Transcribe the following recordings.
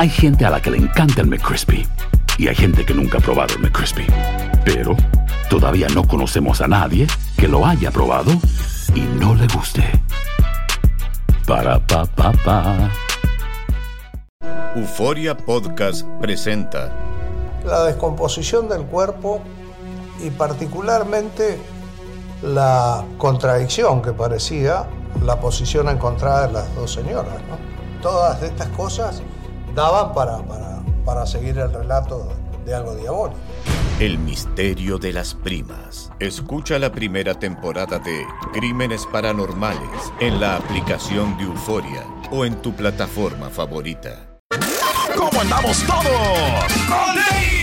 Hay gente a la que le encanta el McCrispy y hay gente que nunca ha probado el McCrispy. Pero todavía no conocemos a nadie que lo haya probado y no le guste. Para pa pa pa. Euforia Podcast presenta la descomposición del cuerpo y particularmente la contradicción que parecía la posición encontrada de las dos señoras. ¿no? Todas estas cosas daban para, para, para seguir el relato de algo diabólico. El misterio de las primas. Escucha la primera temporada de Crímenes Paranormales en la aplicación de Euforia o en tu plataforma favorita. ¿Cómo andamos todos?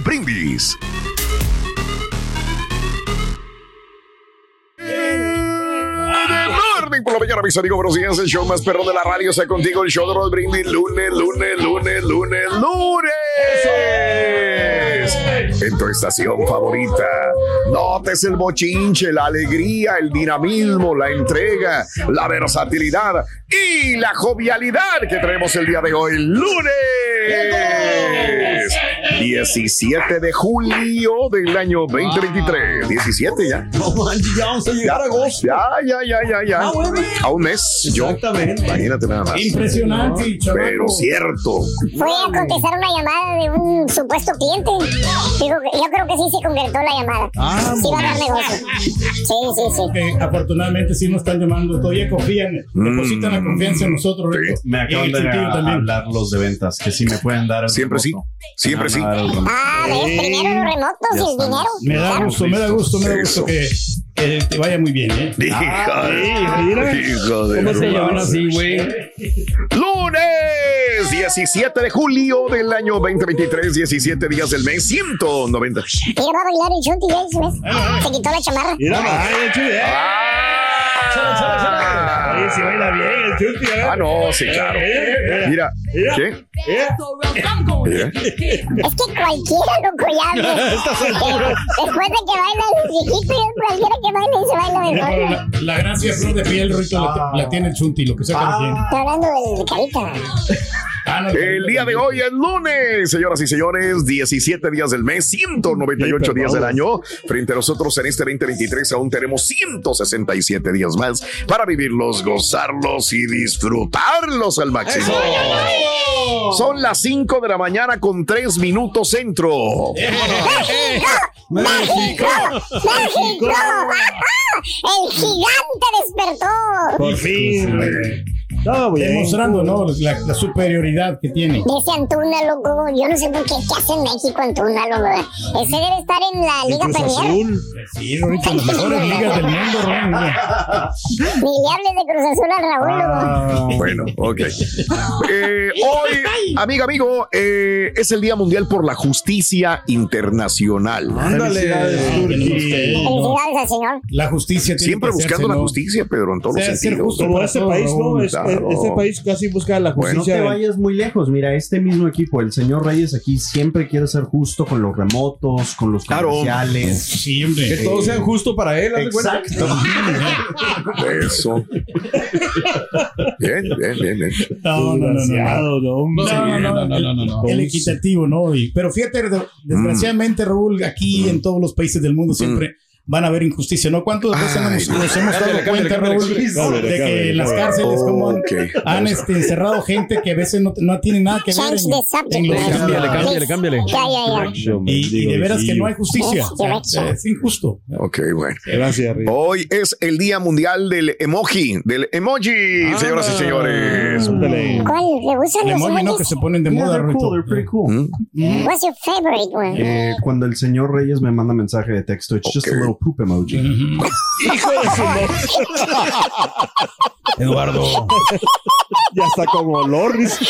Brindis. Morning por la mañana, mis amigos, buenos días. El show más perrón de la radio está contigo. El show de Raúl Brindis. Lunes, lunes, lunes, lunes, lunes. En tu estación favorita. Notes el bochinche, la alegría, el dinamismo, la entrega, la versatilidad y la jovialidad que traemos el día de hoy, lunes. 17 de julio del año 2023. 17 ya. Ya vamos a llegar a agosto. Ya, ya, ya, ya, ya. Ah. A un mes. Yo. Exactamente. Imagínate nada más. Impresionante. Pero cierto. Fue a contestar una llamada de un supuesto cliente. Digo, que- yo creo que sí se concretó la llamada. Ah, sí va a dar negocio. Sí, sí, sí. Que afortunadamente sí nos están llamando, todavía confían, depositan la confianza en nosotros. Rico. Me acaban de hablar los de ventas que sí me pueden dar el Siempre sí. Siempre sí. Ah, ves, primero los remotos y el dinero. Me da gusto, me da gusto, me da gusto que, que te vaya muy bien, ¿eh? Hijo Ah, de- sí, mira. hijo de ¿Cómo se madre. así, güey? Lunes 17 de julio del año 2023, 17 días del mes, 190. Mira, va a bailar el chunti, ya, ¿sí ¿ves? Se quitó la chamarra. Mira, ay, el chulo, ¿eh? Oye, si baila bien el chuti, ¿eh? Ah, no, sí, claro. Mira, ¿qué? Mira. Es que cualquiera, loco, ya. Después de que baila el viejito, cualquiera que baile se baila mejor. la, la gracia flor de piel, Rito, la, la tiene el chunti, lo que sea quien. Estoy hablando del carita. Ah, El día de hoy es lunes, señoras y señores, 17 días del mes, 198 días del año. Frente a nosotros en este 2023 aún tenemos 167 días más para vivirlos, gozarlos y disfrutarlos al máximo. Son las 5 de la mañana con 3 minutos centro. ¡México! ¡México! ¡Ajá! ¡El gigante despertó! Por fin, güey. Demostrando, ¿no? La, la superioridad que tiene. Ese Antuna, loco, yo no sé por qué, ¿qué hace en México Antuna, loco? Ese debe estar en la Liga Premier. Sí, Rorito, las mejores ligas del mundo, Ron. Ni le hables de Cruz Azul al Raúl. Ah, Bueno, ok. Eh, hoy, amiga, amigo, eh, es el Día Mundial por la Justicia Internacional. Felicidades Felicidades al señor. La justicia tiene Siempre que hacerse, buscando la ¿no? justicia, Pedro, en todos O sea, los ser sentidos. justo Como este país, ¿no? Es- claro. este país casi busca la Bueno, No te justicia. vayas muy lejos. Mira, este mismo equipo, el señor Reyes aquí siempre quiere ser justo con los remotos, con los Claro. comerciales. Sí, hombre. que todos sean justo para él. Exacto. Eso. Bien, bien, bien, bien. No, no, no, no, no. No. No, no, no, no, no, no, no. El equitativo, ¿no? Pero fíjate, de- desgraciadamente, Raúl, aquí en todos los países del mundo siempre van a haber injusticia, ¿no? ¿Cuántas veces nos, nos hemos dado Cámbiale, cuenta, cámbiale, Raúl, cámbiale, cámbiale, de que las cárceles como han, Ok, han, este, encerrado gente que a veces no, no tiene nada que ver en, en los-. Cámbiale, cámbiale, y, y de veras que no hay justicia. Es injusto. Ok, bueno. Gracias. Hoy es el Día Mundial del Emoji, del emoji, señoras y señores. ¿Cuál? ¿Le gustan El los emoji, ¿no? Que se ponen de moda, cool, they're pretty cool. ¿Mm? What's your favorite one? Eh, cuando el señor Reyes me manda mensaje de texto, it's just a little poop emoji. Hijo de su madre. Eduardo. Ya está como olor. dice.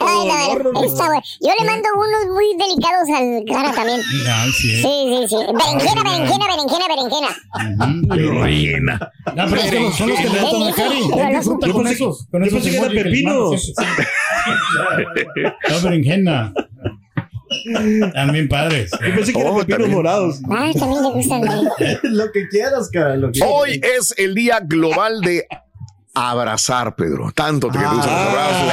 Ay, no, no, no, no, Está bueno. Yo le mando unos muy delicados al cara también. Ya, sí. Sí, sí, sí. Berenjena, berenjena, berenjena, berenjena. Rellena. No, pero es que son los que le gustan a Cari. Yo pensé- que. No, berenjena. También padres. Yo pensé que eran Oh, pepinos también. morados. Ah, también le gustan. lo que quieras, cara. Lo que Hoy es el Día Global de Abrazar, Pedro. Tanto te que te gustan los abrazos.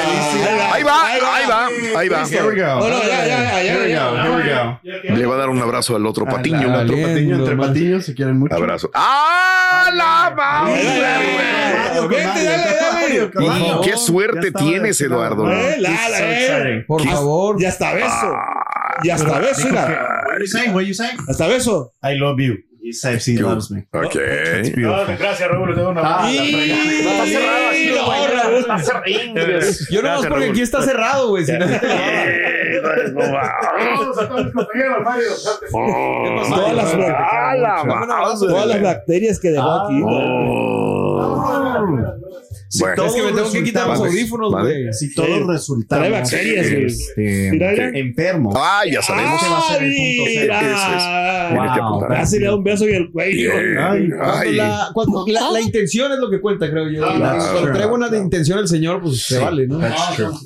Ahí va, ahí va, ahí va. Here we go. No, ya, ya, ya, Here we go, here we go. Le va a dar un abrazo al otro patiño. Al- otro patiño, entre patiños, si quieren mucho. Abrazo. ¡Ah, la madre! Vete, dale, dale. Y Qué suerte tienes, Eduardo. Eh, eh. Por favor. Ya está beso. Ya está beso, mira. What you saying? What you saying? Hasta beso. I love you. He says he loves me. Ok. gracias, Raúl. Te doy una Ah, Está cerrado no. Yo no más porque aquí está cerrado, güey. si no- Todas las, ¡Ah, todas las bacterias que dejó aquí. Bueno, Es que me tengo que quitar los audífonos, vale. güey. Si todos Trae resultamos bacterias, güey. este, Mira, mira. enfermos, Ah, ya sabemos. Ese va a ser el punto cero. Es. Que Wow. Casi le da un beso en el cuello. Ay, Cuando Ay. la, cuando la, la intención es lo que cuenta, creo yo. Ah, La- cuando trae buena de intención el señor, pues se vale, ¿no?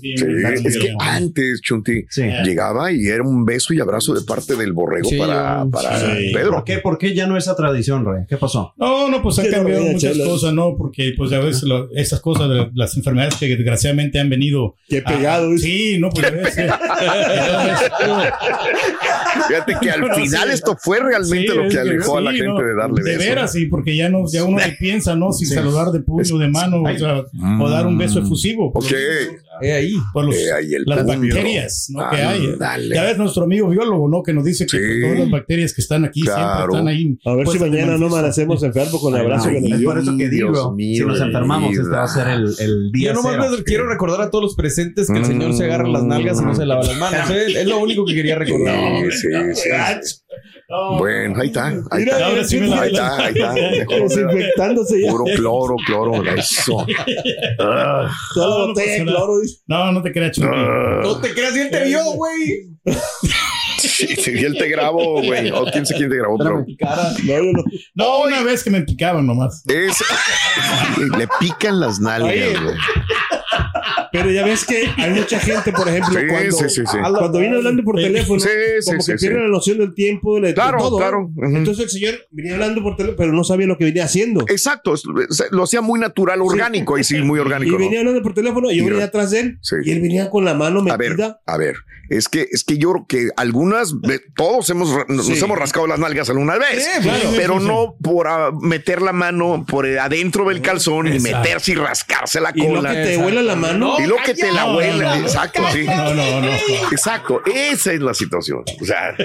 Sí, es que antes, Chunti, Sí. llegaba y era un beso y abrazo de parte del borrego Sí, para, yo- para sí. Pedro. ¿Por qué, ¿Por qué ya no esa tradición, Rey? ¿Qué pasó? No, no, pues han no, cambiado muchas cosas, ¿no? Porque, pues, a veces lo- esas cosas, de las enfermedades que desgraciadamente han venido. Qué a- pegado, dice. sí, no, pues, a. Entonces, Fíjate que al final sí. esto fue realmente Sí, lo que alejó a la sí, gente no, de darle De besos. veras, sí, porque ya, no, ya uno le piensa, ¿no? Si saludar de puño, de mano, o, sea, o dar un beso efusivo. Ok. los- Eh, ahí. por los- Eh, ahí el las puño. bacterias ¿no? que hay. Ándale. Ya ves nuestro amigo biólogo, ¿no? Que nos dice que Sí. todas las bacterias que están aquí Claro. siempre están ahí. A ver si de mañana no amanecemos enfermos con el abrazo que Ay, es por eso que digo, Dios mío si nos enfermamos, vida. este va a ser el, el día Yo nomás cero. les quiero recordar a todos los presentes que el señor se agarra las nalgas y no se lava las manos. ¿eh? Es lo único que quería recordar. Sí, sí, Bueno, ahí está. Ahí Mira, está. ahora sí me la- Ahí está, ahí está. Mejor. Desinfectándose ya. Puro cloro, cloro, eso. Ah, Toda la No, no botella pasa de nada. cloro. dice. No, no te creas, ah. No te creas, bien te vio, güey. Sí, sí, él te grabó, güey. O quién sé quién te grabó, pero No, no. No, una vez que me picaban nomás. es. Le pican las nalgas, güey. Pero ya ves que hay mucha gente, por ejemplo, Sí, cuando, sí, sí, sí. cuando viene hablando por teléfono, Sí, sí, como sí, que sí. pierde la noción del tiempo, de, Claro, todo. claro. Entonces el señor venía hablando por teléfono, pero no sabía lo que venía haciendo. Exacto, lo hacía muy natural, orgánico, y sí, muy Y orgánico. ¿no? venía hablando por teléfono y yo Y- venía atrás de él Sí. y él venía con la mano A ver, metida. a ver, es que, es que yo creo que algunas, todos hemos, nos hemos rascado las nalgas alguna vez, Sí, claro. pero Sí, sí, no por ah, meter la mano por eh, adentro del calzón y meterse y rascarse la Y lo cola. que te huela la mano. Y lo que te la No, huele, no, no. exacto, sí. No, no, no. Exacto, esa es la situación. O sea,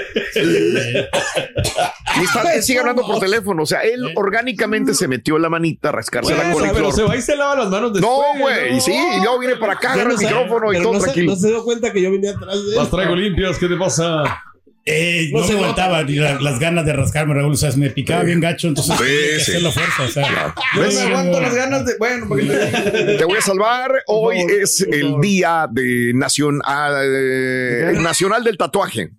y está- él sigue hablando por teléfono. O sea, él orgánicamente se metió la manita a rascarse la cola y pero se va y se lava las manos después. No, güey, sí, y luego viene para acá, agarra no el sabe, micrófono y todo no se, tranquilo. no se dio cuenta que yo venía atrás de él. Las traigo limpias, ¿qué te pasa? Eh, No no, se aguantaba ni la- las ganas de rascarme, Raúl. O sea, me picaba bien gacho, entonces Sí, tenía que sí. hacer la fuerza. O sea, Yo ¿Ves? me aguanto las ganas de. Bueno, porque Te voy a salvar. Hoy es el día de nación, ah, eh, nacional del tatuaje.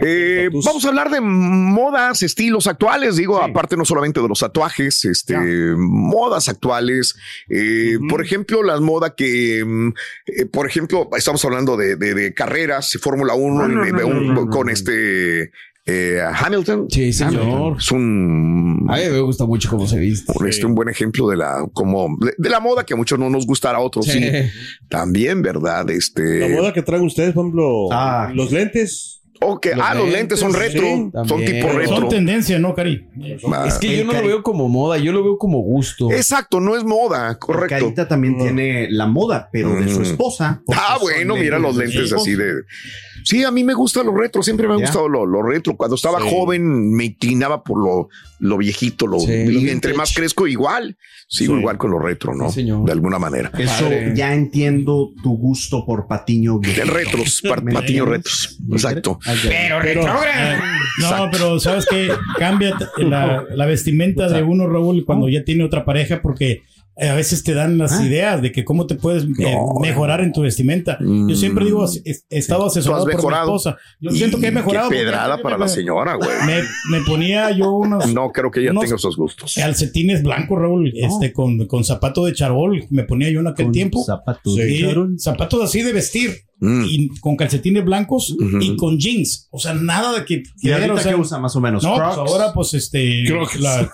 Eh, vamos a hablar de modas, estilos actuales. Digo, aparte no solamente de los tatuajes, este, modas actuales. Eh, Por ejemplo, las modas que, mm, eh, por ejemplo, estamos hablando de, de- de carreras, Fórmula 1 y un- con este eh, Hamilton. Sí, señor. Es un. A mí me gusta mucho cómo se viste. Un, este, un buen ejemplo de la como de, de la moda que a muchos no nos gustará, a otros sí. Sí. También, ¿verdad? Este. La moda que traen ustedes, por ejemplo, Ah. los lentes. Ok, ah, los lentes son retro, sí, son tipo retro. Son tendencia, ¿no, Cari? Es que yo no lo veo como moda, yo lo veo como gusto. Exacto, no es moda, correcto. Carita también tiene la moda, pero de su Mm. esposa. Ah, bueno, mira los lentes así de. Sí, a mí me gustan los retros, siempre me ha gustado lo, lo retro. Cuando estaba Sí. joven me inclinaba por lo, lo viejito, lo, Sí, y lo entre más crezco, igual. Sigo Sí. igual con los retro, ¿no? De alguna manera. Eso ya entiendo tu gusto por patiño viejo. De retros, par- ¿Me patiño retros. Exacto. Pero retrógrado. No, pero sabes que cambia la, la vestimenta de uno, Raúl, cuando ya tiene otra pareja, porque eh, a veces te dan las Ah. ideas de que cómo te puedes eh, mejorar en tu vestimenta. Yo siempre digo, he he estado asesorado Mm. Por mi esposa. Yo siento que he mejorado. Qué pedrada para me- la señora, güey. Me, me ponía yo unos No creo que ella tenga esos gustos. calcetines blancos, Raúl, este, con, con zapato de charol. Me ponía yo en aquel tiempo. Zapatos Sí, de charol. zapatos así de vestir. Mm. Y con calcetines blancos Ujú. y con jeans. O sea, nada de que. ¿Y ahorita o sea, qué usa más o menos? No, pues ahora, pues este. La-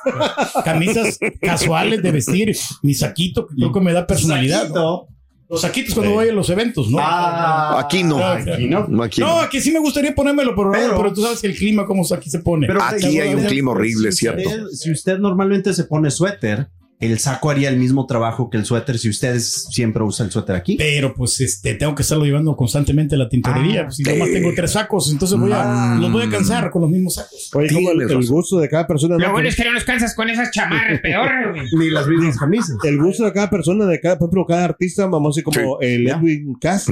camisas casuales de vestir. Mi saquito, que creo que me da personalidad. ¿no? Los saquitos cuando voy a los eventos, ¿no? Ah, Aquí no. Aquí no. No, aquí no, no. aquí sí me gustaría ponérmelo, pero, Pero- pero, tú sabes que el clima, cómo aquí se pone. Pero Aquí hay un clima horrible, si ¿cierto? usted- si usted normalmente se pone suéter, el saco haría el mismo trabajo que el suéter si usted siempre usa el suéter aquí. Pero pues este tengo que estarlo llevando constantemente a la tintorería. Ah, pues, si nomás tengo tres sacos, entonces voy a, Mm. los voy a cansar con los mismos sacos. Oye, como el, el gusto de cada persona. Lo ¿no? bueno es que no nos cansas con esas chamarras, peor, güey. Ni las mismas camisas. El gusto de cada persona, de cada, por ejemplo, cada artista, vamos a decir como el Edwin Cass.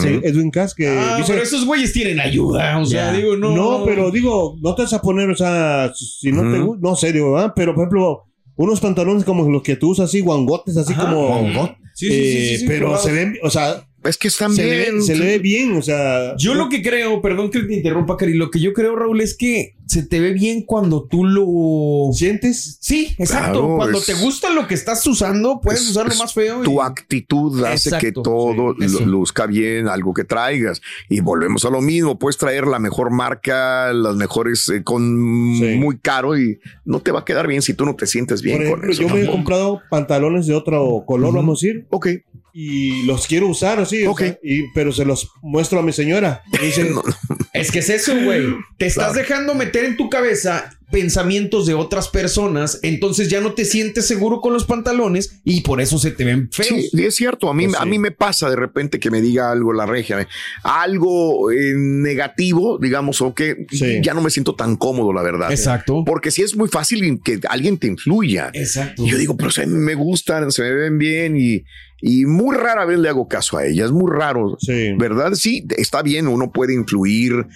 Sí, Edwin Cass que Ah, dice- pero esos güeyes tienen ayuda. O sea, digo, no. No, pero digo, no te vas a poner, o sea, si no te gusta, no sé, digo, ¿verdad? Pero por ejemplo, unos pantalones como los que tú usas así, guangotes, así Ajá, como. guangot. Sí, sí, sí, eh, sí, sí, pero claro. se ven, o sea. Es que están se bien. Le, se le ve bien, o sea. Yo lo que creo, perdón que te interrumpa, Cari, lo que yo creo, Raúl, es que se te ve bien cuando tú lo sientes. Sí, exacto. Claro, cuando es- te gusta lo que estás usando, puedes es- usarlo más feo. y- Tu actitud hace que todo sí, luzca bien, algo que traigas. Y volvemos a lo mismo. Puedes traer la mejor marca, las mejores eh, con muy caro y no te va a quedar bien si tú no te sientes bien Por con eso. yo me he comprado pantalones de otro color, vamos a decir. Ok. Y los quiero usar así, o sea, y, pero se los muestro a mi señora. Y dice, Es que es eso, güey. Te estás dejando meter en tu cabeza pensamientos de otras personas, entonces ya no te sientes seguro con los pantalones y por eso se te ven feos. Sí, es cierto. A mí, Pues a sí. mí me pasa de repente que me diga algo la regia, algo eh, negativo, digamos, o que ya no me siento tan cómodo, la verdad. Exacto. Porque sí es muy fácil que alguien te influya. Exacto. Y yo digo, pero se me gustan, se me ven bien y, y muy rara vez le hago caso a ella. Es muy raro. ¿Verdad? Sí, está bien, uno puede influir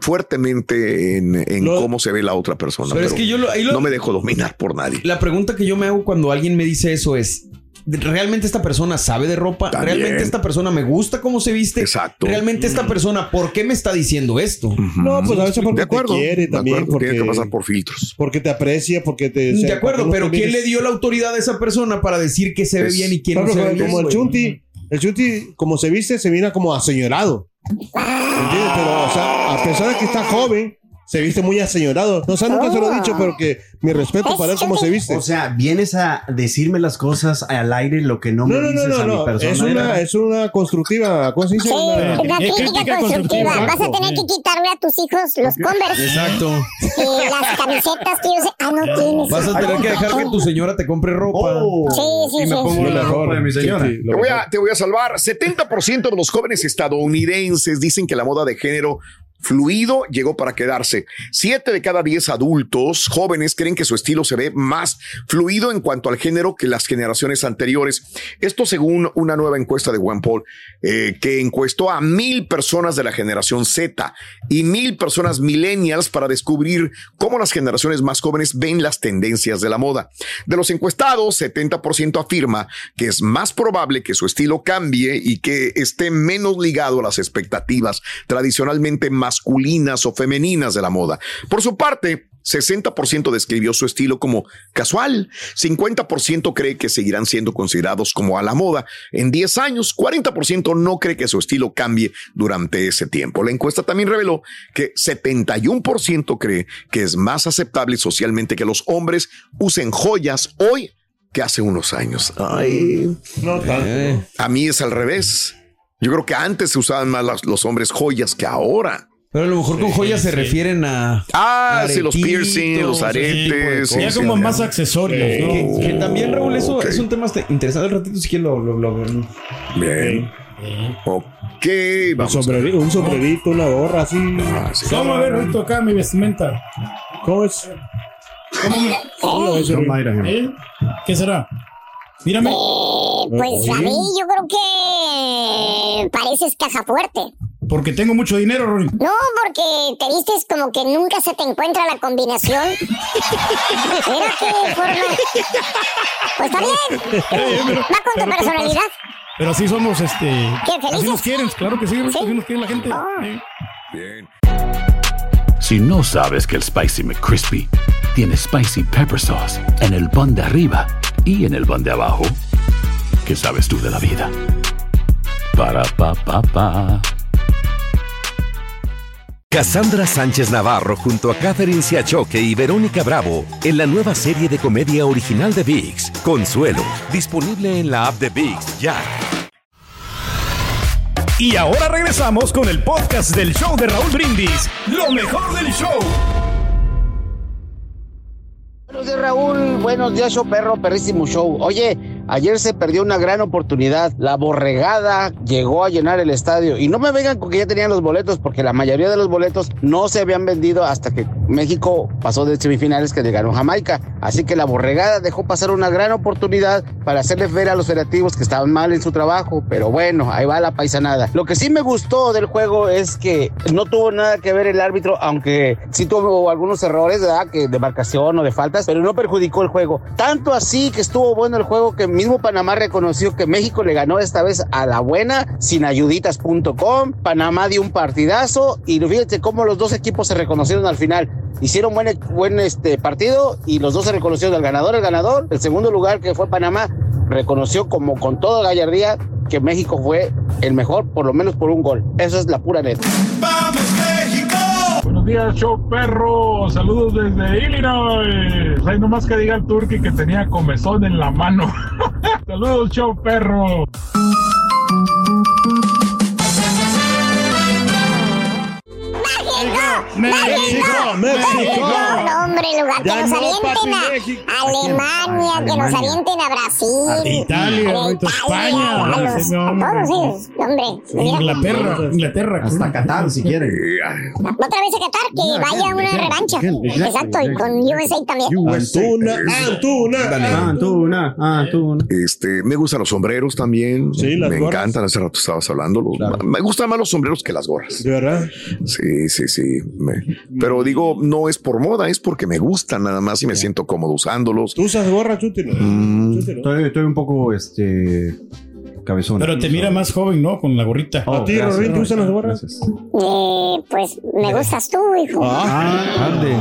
fuertemente en, en cómo se ve la otra persona. Pero es que yo lo- ahí lo- no me dejo dominar por nadie. La pregunta que yo me hago cuando alguien me dice eso es, ¿realmente esta persona sabe de ropa? También. ¿Realmente esta persona me gusta cómo se viste? Exacto. ¿Realmente esta persona por qué me está diciendo esto? no, pues a veces porque De acuerdo, te quiere de también. acuerdo, porque, tiene que pasar por filtros. Porque te aprecia, porque te. o sea, de acuerdo, pero ¿quién le dio la autoridad a esa persona para decir que se ve bien y quién no se ve bien? Como el? Chunti, el Chunti, como se viste, se viene como aseñorado. ¿Entiendes? Pero, o sea, a pesar de que está joven, se viste muy aseñorado. No sé, nunca se lo he dicho, pero que mi respeto para él cómo se viste. O sea, vienes a decirme las cosas al aire lo que no, No, me no, dices no, a mi no, persona. es una, es una constructiva, ¿cómo se dice? Sí, Una- una crítica constructiva. Vas a tener que quitarle a tus hijos los Converse. Exacto. Y las camisetas que yo sé. Ah, no tienes. Vas a tener que dejar que tu señora te compre ropa. Sí, sí, y me sí, pongo sí. la ropa de mi señora. Te voy, a, te voy a salvar. 70% de los jóvenes estadounidenses dicen que la moda de género fluido llegó para quedarse. Siete de cada diez adultos jóvenes creen que su estilo se ve más fluido en cuanto al género que las generaciones anteriores. Esto según una nueva encuesta de OnePoll eh, que encuestó a mil personas de la generación Z y mil personas millennials para descubrir cómo las generaciones más jóvenes ven las tendencias de la moda. De los encuestados, 70% afirma que es más probable que su estilo cambie y que esté menos ligado a las expectativas tradicionalmente masculinas o femeninas de la moda. Por su parte, 60% describió su estilo como casual, 50% cree que seguirán siendo considerados como a la moda en 10 años, 40% no cree que su estilo cambie durante ese tiempo. La encuesta también reveló que 71% cree que es más aceptable socialmente que los hombres usen joyas hoy que hace unos años. Ay, No tanto. a mí es al revés. Yo creo que antes se usaban más los hombres joyas que ahora. Pero a lo mejor con joyas se refieren a. Ah, sí, los aretitos, piercing, los aretes. cosas. Ya como más accesorios, ¿no? Que, que también, Raúl, eso es un tema interesante. Al ratito, si quieres, lo, lo, lo- Bien. Ok, Un, vamos. sombrerito, un sombrerito, una gorra así. Vamos a ver, Rito, acá mi vestimenta. ¿Cómo es? ¿Cómo me- ¿Cómo lo ves, ¿Eh? ¿Qué será? Mírame. Eh, pues a mí yo creo que pareces caja fuerte. Porque tengo mucho dinero, Rory. No, porque te vistes como que nunca se te encuentra la combinación. Mira qué forma. Pues está bien. Va con tu personalidad. Pero así somos, este. ¿Qué, Así felices? nos quieren, claro que sí, ¿Sí? así nos quiere la gente. Sí. Bien. Si no sabes que el Spicy McCrispy tiene Spicy Pepper Sauce en el pan de arriba y en el pan de abajo, ¿qué sabes tú de la vida? Para, pa, pa, pa. Cassandra Sánchez Navarro junto a Catherine Siachoque y Verónica Bravo en la nueva serie de comedia original de VIX, Consuelo, disponible en la app de VIX ya. Y ahora regresamos con el podcast del show de Raúl Brindis. Lo mejor del show. Buenos días, Raúl. Buenos días, show perro, perrísimo show. Oye, ayer se perdió una gran oportunidad. La borregada llegó a llenar el estadio. Y no me vengan con que ya tenían los boletos, porque la mayoría de los boletos no se habían vendido hasta que México pasó de semifinales que le ganó Jamaica. Así que la borregada dejó pasar una gran oportunidad para hacerles ver a los federativos que estaban mal en su trabajo. Pero bueno, ahí va la paisanada. Lo que sí me gustó del juego es que no tuvo nada que ver el árbitro, aunque sí tuvo algunos errores, ¿verdad? Que de marcación o de faltas, pero no perjudicó el juego. Tanto así que estuvo bueno el juego que mismo Panamá reconoció que México le ganó esta vez a la buena, sin ayuditas.com. Panamá dio un partidazo y fíjate cómo los dos equipos se reconocieron al final. Hicieron buen, buen este partido y los dos se reconocieron al ganador. El ganador, el segundo lugar que fue Panamá, reconoció como con toda gallardía que México fue el mejor, por lo menos por un gol. Eso es la pura neta. Buenos días, show perro. Saludos desde Illinois. Hay nomás que diga el turqui que tenía comezón en la mano. Saludos, show perro. ¡México! ¡México! No, hombre, lugar que nos no, avienten a México. Alemania, que nos avienten a Brasil. A Italia, a España, A, los, no, a hombre. todos ellos, hombre. Inglaterra, Inglaterra. Hasta Qatar, si quieren. Otra vez a Qatar, que vaya una revancha. Exacto, y con USA también. Antuna, Antuna. Antuna, Antuna. Este, me gustan los sombreros también. Sí, las me gorras. encantan. Hace rato estabas hablando. Me gustan más los sombreros que las gorras. ¿De verdad? Sí, sí, sí. me- pero digo, no es por moda, es porque me gustan nada más y me siento cómodo usándolos. ¿Tú usas gorra, Chuti? no? Mm, Chuti, no. Estoy, estoy un poco, este, cabezón. Pero te mira más joven, ¿no? Con la gorrita. ¿A ti, Rorín, tú usas las gorras? Eh, pues me gustas tú, hijo. Ah, Ande. Eh,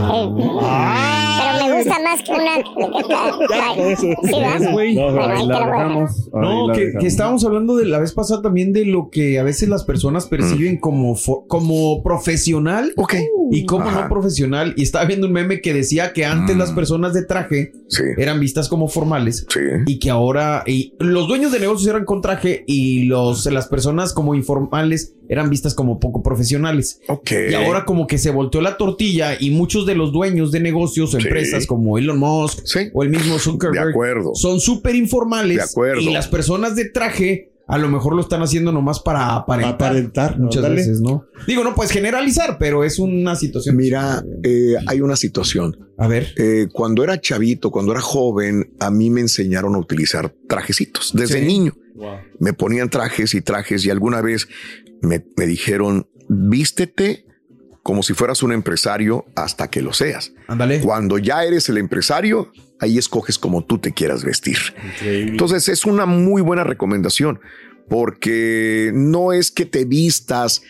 pero me gusta más que una. ¿Sí, verdad? güey. No, Bueno, ahí te lo la que, dejamos. que estábamos hablando de la vez pasada también de lo que a veces las personas perciben como, fo- como profesional ok. y como Ajá. no profesional. Y estaba viendo un meme que decía que antes Mm. las personas de traje Sí, eran vistas como formales sí. y que ahora y los dueños de negocios eran con traje y los, las personas como informales eran vistas como poco profesionales. Ok. Y ahora como que se volteó la tortilla y muchos de los dueños de negocios o Sí. empresas como Elon Musk Sí. o el mismo De Zuckerberg acuerdo. son súper informales De acuerdo. y las personas de traje a lo mejor lo están haciendo nomás para aparentar. Aparentar. Muchas Dale. veces, ¿no? Digo, no puedes generalizar, pero es una situación. Mira, eh, hay una situación. A ver. Eh, cuando era chavito, cuando era joven, a mí me enseñaron a utilizar trajecitos desde Sí. niño. Me ponían trajes y trajes y alguna vez me, me dijeron, vístete como si fueras un empresario hasta que lo seas. Ándale. Cuando ya eres el empresario, ahí escoges como tú te quieras vestir. Entonces es una muy buena recomendación porque no es que te vistas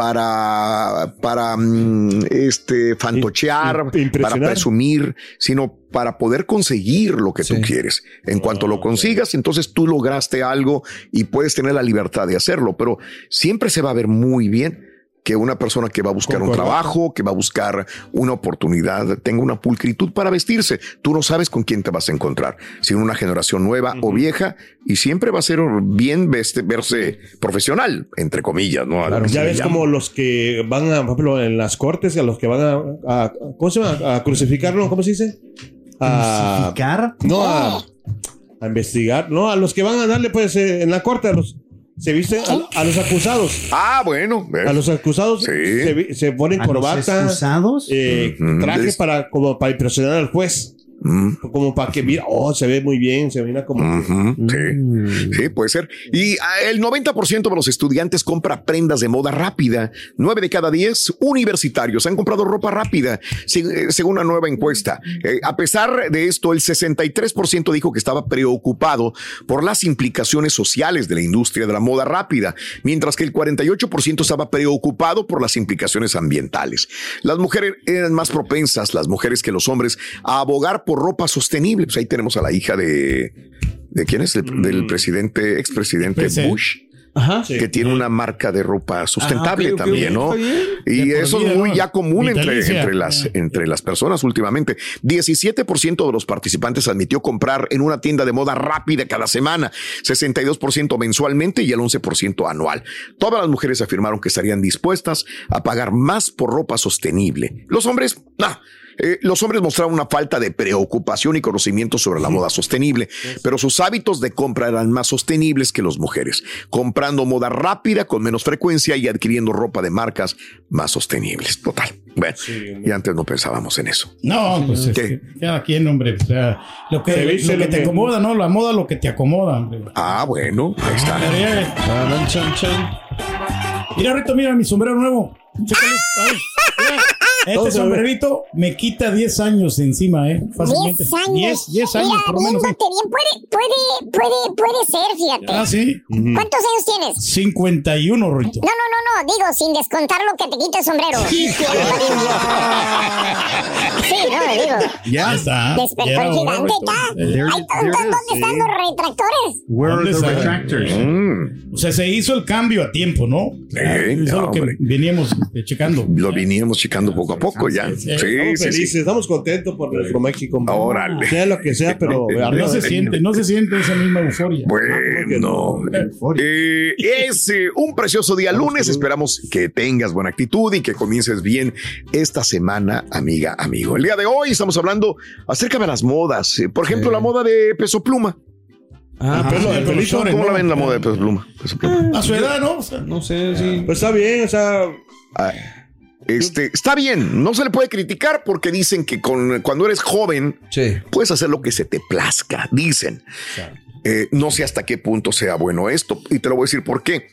para, para mm, este, fantochear, para presumir, sino para poder conseguir lo que tú quieres. En cuanto lo consigas, entonces tú lograste algo y puedes tener la libertad de hacerlo, pero siempre se va a ver muy bien que una persona que va a buscar un trabajo, que va a buscar una oportunidad, tenga una pulcritud para vestirse. Tú no sabes con quién te vas a encontrar, si en una generación nueva o vieja, y siempre va a ser bien veste- verse profesional, entre comillas, ¿no? Ya ves llama. como los que van a, por ejemplo, en las cortes, a los que van a, a- ¿cómo se llama? A crucificarlo, ¿cómo se dice? A, ¿Crucificar? No, a, a investigar. No, a los que van a darle, pues, eh, en la corte, a los, se visten a, a los acusados. Ah, bueno. A los acusados se, se ponen ¿A los corbata. excusados? eh, traje para, como para impresionar al juez. Mm. Como para que mira, oh, se ve muy bien, se mira como. que- Ujú, Mm. Sí, sí, puede ser. Y ah, el 90% de los estudiantes compra prendas de moda rápida. 9 de cada 10 universitarios han comprado ropa rápida, eh, según una nueva encuesta. Eh, a pesar de esto, el 63% dijo que estaba preocupado por las implicaciones sociales de la industria de la moda rápida, mientras que el 48% estaba preocupado por las implicaciones ambientales. Las mujeres eran más propensas, las mujeres que los hombres, a abogar por ropa sostenible. Pues ahí tenemos a la hija de, ¿de quién es? El- del presidente, expresidente Bush. que tiene una marca de ropa sustentable Ah, ok, también, ¿no? Y De por eso es muy ¿no? ya común entre, entre, las, entre las personas últimamente. 17% de los participantes admitió comprar en una tienda de moda rápida cada semana, 62% mensualmente y el 11% anual. Todas las mujeres afirmaron que estarían dispuestas a pagar más por ropa sostenible. Los hombres, no. Eh, los hombres mostraron una falta de preocupación y conocimiento sobre la moda sostenible, pero sus hábitos de compra eran más sostenibles que las mujeres, comprando moda rápida con menos frecuencia y adquiriendo ropa de marcas más sostenibles. Total. Bueno, y antes no pensábamos en eso. No, pues es que cada quien, hombre. O sea, lo que, Se dice lo que lo te que- acomoda, ¿no? La moda lo que te acomoda, hombre. Ah, bueno, ahí está. Mira, ahorita mira mi sombrero nuevo. Chécale. Ay. Este Todo sombrerito me quita 10 años encima, ¿eh? Fácilmente. 10 años. 10, 10 años, Mira, por lo menos. viéndote bien, puede, puede, puede, puede ser, fíjate. Ah, sí. ¿Cuántos años tienes? 51, Rito. No, no, no, no, digo, sin descontar lo que te quita el sombrero. Sí, no, digo. Ya está. Despertó gigante acá. Eh, ¿Dónde, están los retractores? Where are the retractors? Mm. O sea, se hizo el cambio a tiempo, ¿no? Eso es no, lo que hombre. veníamos este, checando. Lo veníamos checando poco a poco ya. Sí, estamos sí, felices, sí. estamos contentos por nuestro México. Órale. Sea lo que sea, pero No se siente, no se siente esa misma euforia. Bueno, eh, es eh, un precioso día lunes. Esperamos que tengas buena actitud y que comiences bien esta semana, amiga, amigo. El día de hoy estamos hablando acerca de las modas. Eh, Por ejemplo, la moda de peso pluma. Ah, El pelo- el pelito, ¿Cómo ¿no? la ven la moda de peso pluma? Peso pluma. A su edad, ¿no? O sea, No sé, sí. Pues está bien, o sea. Ah, Este, está bien, no se le puede criticar porque dicen que con, cuando eres joven puedes hacer lo que se te plazca, dicen. Eh, no sé hasta qué punto sea bueno esto y te lo voy a decir por qué.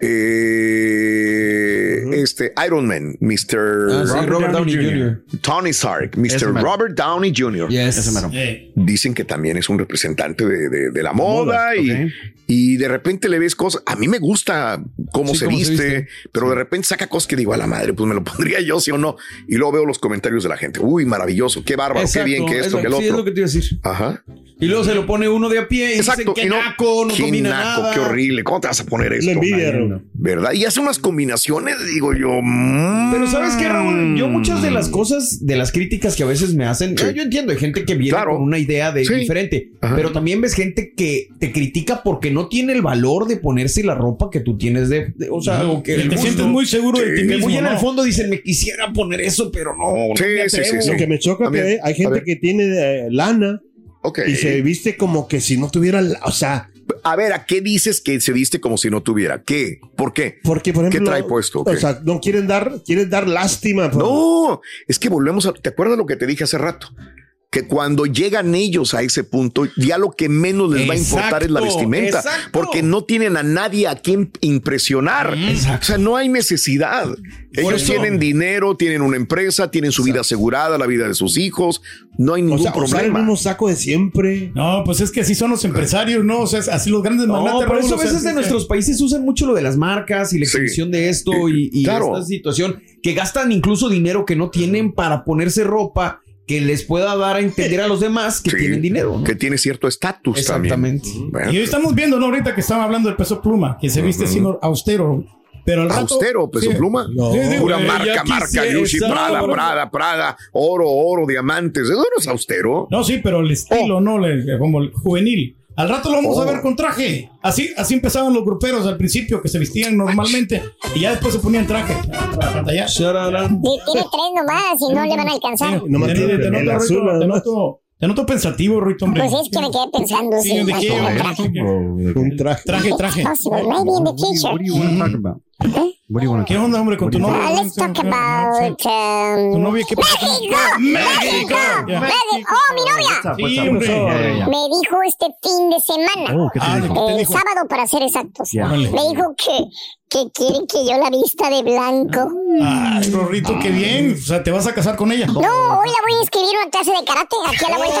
Eh, Este Iron Man, Mr. Ah, sí, Robert Downey Jr. Tony Stark, Mr. Robert Downey Jr. Yes. Eh, Dicen que también es un representante de, de- de la moda y, y de repente le ves cosas. A mí me gusta cómo, Sí, se, cómo se viste, pero de repente saca cosas que digo a la madre, pues me lo pondría yo, sí o no. Y luego veo los comentarios de la gente. Uy, maravilloso, qué bárbaro, Exacto, qué bien, que es esto, lo- que el sí, otro. es lo que te iba a decir. Ajá. Y luego se lo pone uno de a pie y Exacto. dicen que y no, naco, no qué combina naco, nada. qué horrible. ¿Cómo te vas a poner esto? La envidia, ¿Verdad? Y hace unas combinaciones, digo yo. mm, Pero ¿sabes qué, Raúl? Yo muchas de las cosas, de las críticas que a veces me hacen, Sí. yo entiendo, hay gente que viene Claro. con una idea de Sí. diferente, Ajá. pero también ves gente que te critica porque no tiene el valor de ponerse la ropa que tú tienes de, de- o sea, o que te gusto. sientes muy seguro de ti que mismo, muy en el fondo dicen, me quisiera poner eso, pero no, Sí, sí, sí, atrevo". sí. Lo que me choca También. que hay gente que tiene eh, lana y se viste como que si no tuviera, o sea, A ver, ¿a qué dices que se viste como si no tuviera? ¿Qué? ¿Por qué? porque por ¿Qué ejemplo, trae puesto? o ¿Qué? sea, no quieren dar, quieren dar lástima. por- No, es que volvemos a. ¿Te acuerdas lo que te dije hace rato? Que cuando llegan ellos a ese punto, ya lo que menos les va a importar es la Exacto, vestimenta, exacto. porque no tienen a nadie a quien impresionar. O sea, no hay necesidad. Ellos eso- tienen dinero, tienen una empresa, tienen su vida asegurada, la vida de sus hijos. No hay O ningún sea, usar el problema. mismo saco de siempre. No, pues es que así son los empresarios, ¿no? O sea, así los grandes No, por Raúl, eso o a sea, veces de nuestros países usan mucho lo de las marcas y la exhibición de esto y, y claro. esta situación que gastan incluso dinero que no tienen para ponerse ropa que les pueda dar a entender a los demás que tienen dinero. ¿no? Que tiene cierto estatus también. Exactamente. Bueno, Y hoy estamos viendo, ¿no? Ahorita que estaba hablando del peso pluma, que se viste siendo austero. Pero al rato. Austero, peso Sí. pluma. Sí, digo, Pura eh, marca, marca, No, Prada, Prada, Prada, oro, oro, diamantes. Eso no es austero. No, sí, pero el estilo, ¿no? Le- Como el juvenil. Al rato lo vamos Oh. a ver con traje. Así, así empezaban los gruperos al principio, que se vestían normalmente y ya después se ponían traje para pantallar. Tiene tres nomás y no le van a alcanzar. te, noto, te noto, te noto- te noto pensativo, Ruito, hombre. Pues es que me quedé pensando. Sí, sí, ¿de qué? traje. Un traje. Traje, traje. Possible, maybe in the future. ¿Qué onda, hombre, con tu novio? Uh, let's talk about um, ¿Tu novia qué pasó? México. Ya. México. Oh, mi novia. Sí, hombre. Me dijo este fin de semana, Oh, ¿qué te dijo? ¿Qué te el dijo? sábado para ser exactos, Ya. me dijo que, que quiere que yo la vista de blanco. Ay, Rorrito, qué bien. O sea, ¿te vas a casar con ella? No, hoy la voy a inscribir a una clase de karate aquí a la vuelta.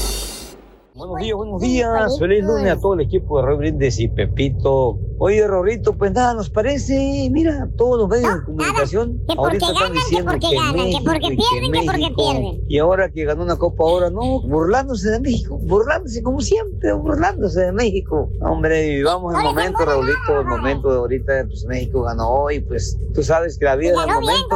Buenos días, buenos días. Feliz lunes a todo el equipo de Raúl Brindis y Pepito. Oye, Rorrito, pues nada, nos parece, mira, todos los medios de comunicación Que porque ahorita están ganan, que diciendo porque ganan, que México porque y pierden, que porque México. pierden. Y ahora que ganó una Copa ahora, no, burlándose de México, burlándose como siempre, burlándose de México. Hombre, vivamos el momento, Raulito, el momento de ahorita, pues México ganó y pues tú sabes que la vida es el momento.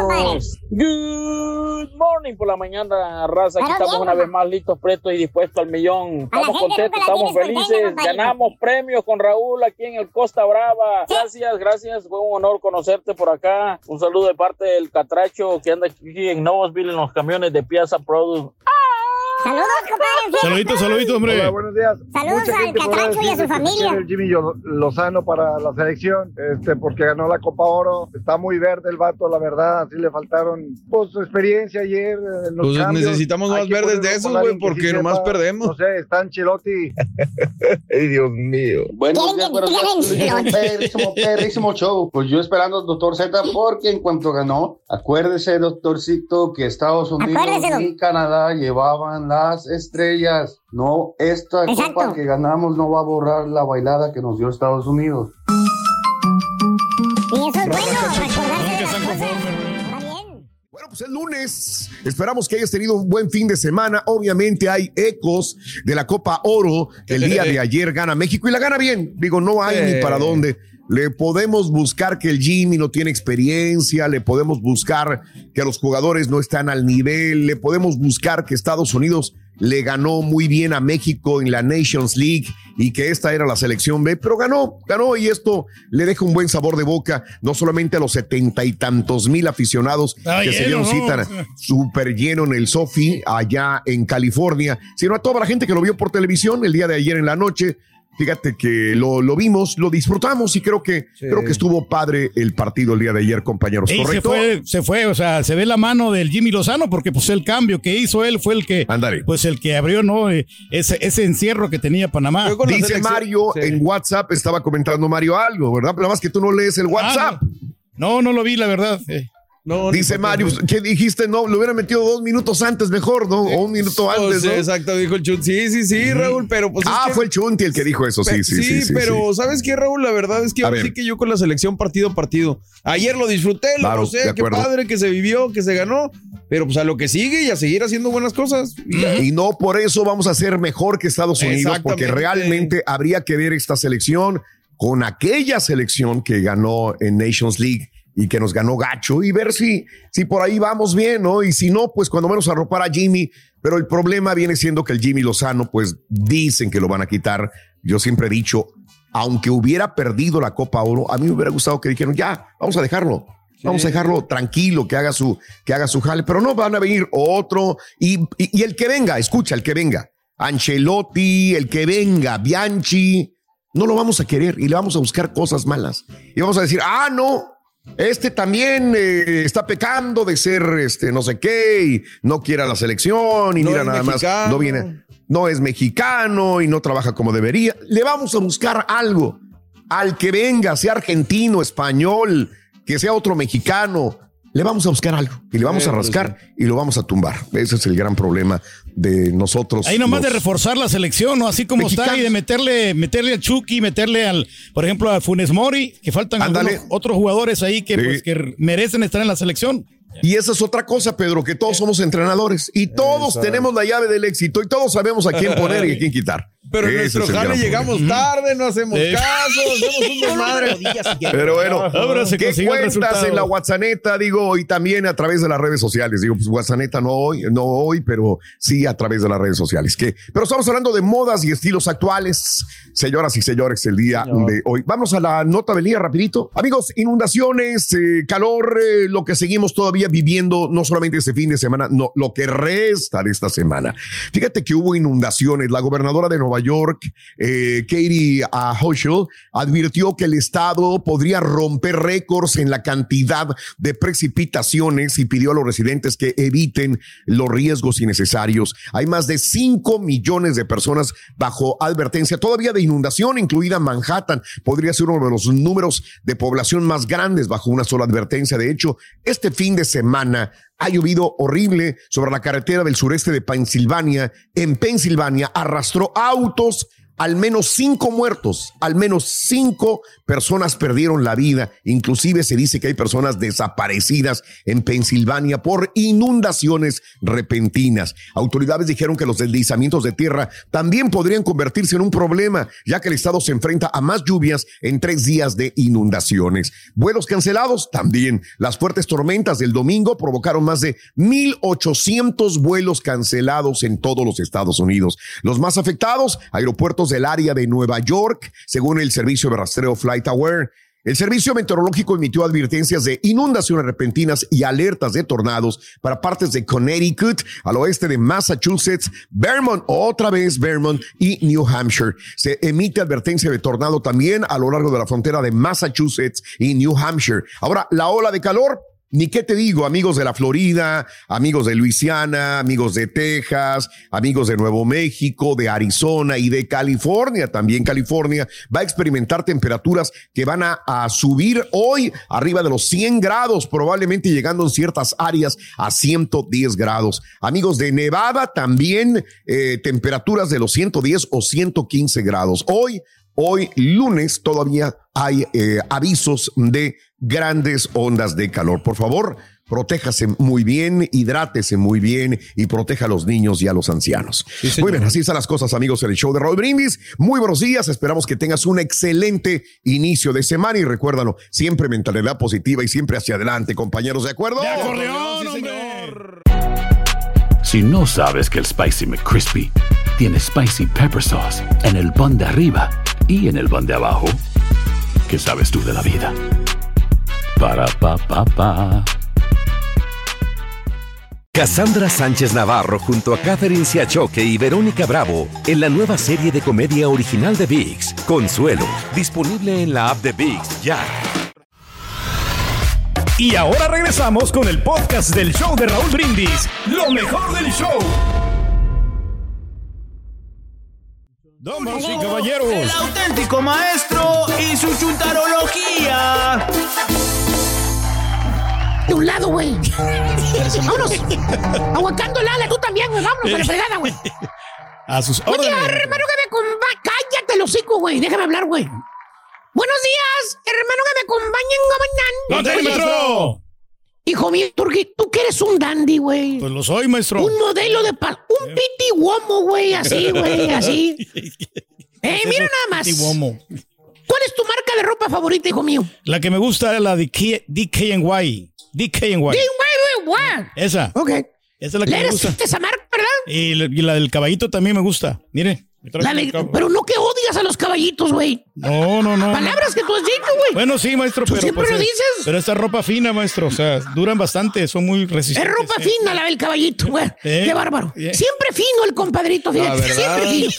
Good morning por la mañana, raza. Aquí estamos bien, una vez más listos, prestos y dispuestos al millón. Estamos contentos, estamos felices. Ganamos premios con Raúl aquí en el Costa Brava. Gracias, gracias. Fue un honor conocerte por acá. Un saludo de parte del Catracho que anda aquí en Novosville en los camiones de Piazza Produce. Saludos, compadre. Saludito, saludito, hombre. Hola, buenos días. Saludos Mucha al Catracho y a su familia. el Jimmy Lo- Lozano para la selección, este, porque ganó la Copa Oro. Está muy verde el vato, la verdad. Así le faltaron pues, su experiencia ayer. eh, En los Pues cambios. necesitamos más verdes de esos, güey, porque sí nomás sepa. perdemos. No sé, está Ancelotti. Ay, Dios mío. Días. Perrísimo, perrísimo show. Pues yo esperando al doctor Z porque en cuanto ganó, acuérdese, doctorcito, que Estados Unidos Acuérdeselo. y Canadá llevaban las estrellas. No, esta Exacto. copa que ganamos no va a borrar la bailada que nos dio Estados Unidos. Y eso es bueno, pues es lunes. Esperamos que hayas tenido un buen fin de semana. Obviamente hay ecos de la Copa Oro. El día de ayer gana México y la gana bien. Digo, no hay Eh. ni para dónde. Le podemos buscar que el Jimmy no tiene experiencia, le podemos buscar que los jugadores no están al nivel, le podemos buscar que Estados Unidos le ganó muy bien a México en la Nations League y que esta era la selección B, pero ganó, ganó y esto le deja un buen sabor de boca, no solamente a los setenta y tantos mil aficionados Está que se dieron ¿no? cita súper lleno en el Sofi allá en California, sino a toda la gente que lo vio por televisión el día de ayer en la noche. Fíjate que lo, lo vimos, lo disfrutamos y creo que, creo que estuvo padre el partido el día de ayer, compañeros. Y se ¿Correcto? fue, se fue, o sea, se ve la mano del Jimmy Lozano porque pues el cambio que hizo él fue el que, pues el que abrió, ¿no? Eh, Ese, ese encierro que tenía Panamá. Dice Mario en WhatsApp, estaba comentando Mario algo, ¿verdad? Pero nada más que tú no lees el WhatsApp. no, no lo vi, la verdad. Eh. Dice Mario, ¿qué dijiste? No, lo hubiera metido dos minutos antes mejor, ¿no? O un minuto antes, Sí, ¿no? exacto, dijo el Chunti. Sí, sí, sí, Raúl, pero pues. es Ah, que- fue el Chunti el que dijo eso, sí, sí, sí. sí, pero sí. ¿sabes qué, Raúl? La verdad es que A ahora ver. sí que yo con la selección partido a partido. Ayer lo disfruté, lo Claro, de qué padre que se vivió, que se ganó. Pero pues a lo que sigue y a seguir haciendo buenas cosas. Y no por eso vamos a ser mejor que Estados Unidos, porque realmente habría que ver esta selección con aquella selección que ganó en Nations League y que nos ganó gacho y ver si, si por ahí vamos bien, ¿no? Y si no, pues cuando menos arropar a Jimmy. Pero el problema viene siendo que el Jimmy Lozano, pues dicen que lo van a quitar. Yo siempre he dicho, aunque hubiera perdido la Copa Oro, a mí me hubiera gustado que dijeran, ya, vamos a dejarlo. Vamos a dejarlo tranquilo, que haga su, que haga su jale, pero no van a venir otro y, y- y el que venga, escucha, el que venga, Ancelotti, el que venga, Bianchi, no lo vamos a querer y le vamos a buscar cosas malas. Y vamos a decir, ah, no, este también eh, está pecando de ser este no sé qué y no quiere a la selección y No mira nada mexicano. más, no viene, no es mexicano y no trabaja como debería. Le vamos a buscar algo al que venga, sea argentino, español, que sea otro mexicano. Le vamos a buscar algo y le vamos a rascar y lo vamos a tumbar. Ese es el gran problema de nosotros. Ahí nomás de reforzar la selección, ¿no? Así como está, y de meterle, meterle al Chucky, meterle al, por ejemplo, a Funes Mori, que faltan otros jugadores ahí que, Sí. pues, que merecen estar en la selección. Y esa es otra cosa, Pedro, que todos somos entrenadores y todos Exacto. tenemos la llave del éxito y todos sabemos a quién poner y a quién quitar. Pero en nuestro jale llegamos problema. tarde, no hacemos Sí. caso, hacemos un desmadre. Pero bueno, Ahora se ¿qué cuentas en la WhatsApp, digo, y también a través de las redes sociales? Digo, pues WhatsApp no hoy, no hoy, pero sí a través de las redes sociales. ¿Qué? Pero estamos hablando de modas y estilos actuales, señoras y señores, el día de hoy. Vamos a la nota del día rapidito. Amigos, inundaciones, eh, calor, eh, lo que seguimos todavía viviendo, no solamente este fin de semana, no, lo que resta de esta semana. Fíjate que hubo inundaciones. La gobernadora de Nueva York, eh, Katie ah, advirtió que el estado podría romper récords en la cantidad de precipitaciones y pidió a los residentes que eviten los riesgos innecesarios. Hay más de 5 millones de personas bajo advertencia todavía de inundación, incluida Manhattan. Podría ser uno de los números de población más grandes bajo una sola advertencia. De hecho, este fin de semana ha llovido horrible sobre la carretera del sureste de Pensilvania. En Pensilvania arrastró autos, al menos cinco muertos, al menos cinco personas perdieron la vida. Inclusive se dice que hay personas desaparecidas en Pensilvania por inundaciones repentinas. Autoridades dijeron que los deslizamientos de tierra también podrían convertirse en un problema, ya que el estado se enfrenta a más lluvias en tres días de inundaciones. Vuelos cancelados también. Las fuertes tormentas del domingo provocaron más de 1.800 vuelos cancelados en todos los Estados Unidos. Los más afectados, aeropuertos del área de Nueva York, según el servicio de rastreo FlightAware. El servicio meteorológico emitió advertencias de inundaciones repentinas y alertas de tornados para partes de Connecticut, al oeste de Massachusetts, Vermont, otra vez Vermont y New Hampshire. Se emite advertencia de tornado también a lo largo de la frontera de Massachusetts y New Hampshire. Ahora, la ola de calor ni qué te digo, amigos de la Florida, amigos de Luisiana, amigos de Texas, amigos de Nuevo México, de Arizona y de California. También California va a experimentar temperaturas que van a, subir hoy arriba de los 100 grados, probablemente llegando en ciertas áreas a 110 grados. Amigos de Nevada, también eh, temperaturas de los 110 o 115 grados. Hoy Hoy, lunes, todavía hay eh, avisos de grandes ondas de calor. Por favor, protéjase muy bien, hidrátese muy bien y proteja a los niños y a los ancianos. muy bien, así están las cosas, amigos, en el show de Raúl Brindis. Muy buenos días, esperamos que tengas un excelente inicio de semana y recuérdalo, siempre mentalidad positiva y siempre hacia adelante, compañeros, ¿de acuerdo? Si no sabes que el Spicy McCrispy tiene Spicy Pepper Sauce en el pan de arriba y en el pan de abajo, ¿qué sabes tú de la vida? Para, pa, pa, pa. Cassandra Sánchez Navarro junto a Catherine Siachoque y Verónica Bravo en la nueva serie de comedia original de VIX, Consuelo, disponible en la app de VIX ya. Y ahora regresamos con el podcast del show de Raúl Brindis. Lo mejor del show. Damas y caballeros. El auténtico maestro y su chuntarología. De un lado, güey. Vámonos. Aguacando el ala, tú también, güey. Vámonos a la fregada, güey. A sus órdenes. hermano que me acompaña. Cállate el hocico, güey. Déjame hablar, güey. Buenos días, hermano que me acompañen, ¡No, maestro! Hijo mío, Turki, tú que eres un dandy, güey. Pues lo soy, maestro. Un modelo de pal... Un piti guomo, güey. Así, güey, así. Eh, mira nada más. Antiguomo. ¿Cuál es tu marca de ropa favorita, hijo mío? La que me gusta es la de K- DKNY. DKNY. Güey. Esa. Ok. Esa es la que ¿Le me eres gusta. esa marca, verdad? Y, la- y la del caballito también me gusta. Mire. La pero no que odias a los caballitos, güey. No, no, no. Palabras que tú has dicho, güey. Bueno, sí, maestro, Tú pero. siempre pues, lo eh, dices. Pero esta ropa fina, maestro. O sea, duran bastante, son muy Es resistentes. ropa fina la del caballito, güey. Eh, Qué bárbaro. eh. Siempre fino el compadrito, fíjate. Siempre fino.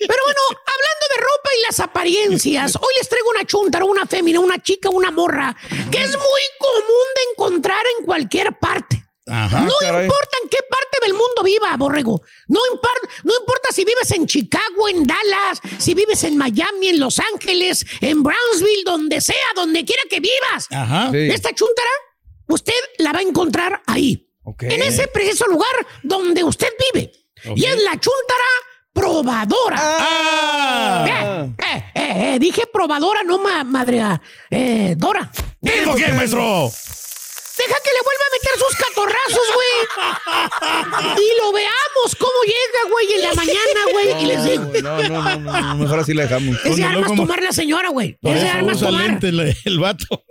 Pero bueno, hablando de ropa y las apariencias, hoy les traigo una chuntara, una fémina, una chica, una morra, que es muy común de encontrar en cualquier parte. Ajá, no caray. importa en qué parte del mundo viva, borrego. No, impar- no importa si vives en Chicago, en Dallas, si vives en Miami, en Los Ángeles, en Brownsville, donde sea, donde quiera que vivas. Ajá. Sí. Esta chuntara, usted la va a encontrar ahí. En ese preciso lugar donde usted vive. Y es la chuntara probadora. Ah. Eh, eh, eh, eh, dije probadora, no ma- madre. ah, Eh, Dora. ¿Por qué, maestro? Deja que le vuelva a meter sus catorrazos, güey. Y lo veamos cómo llega, güey, en la mañana, güey. y les digo. No, no, no, no, no, mejor así la dejamos. Es de armas tomar la señora, güey. Por Es de eso armas tomar. lente el, el vato.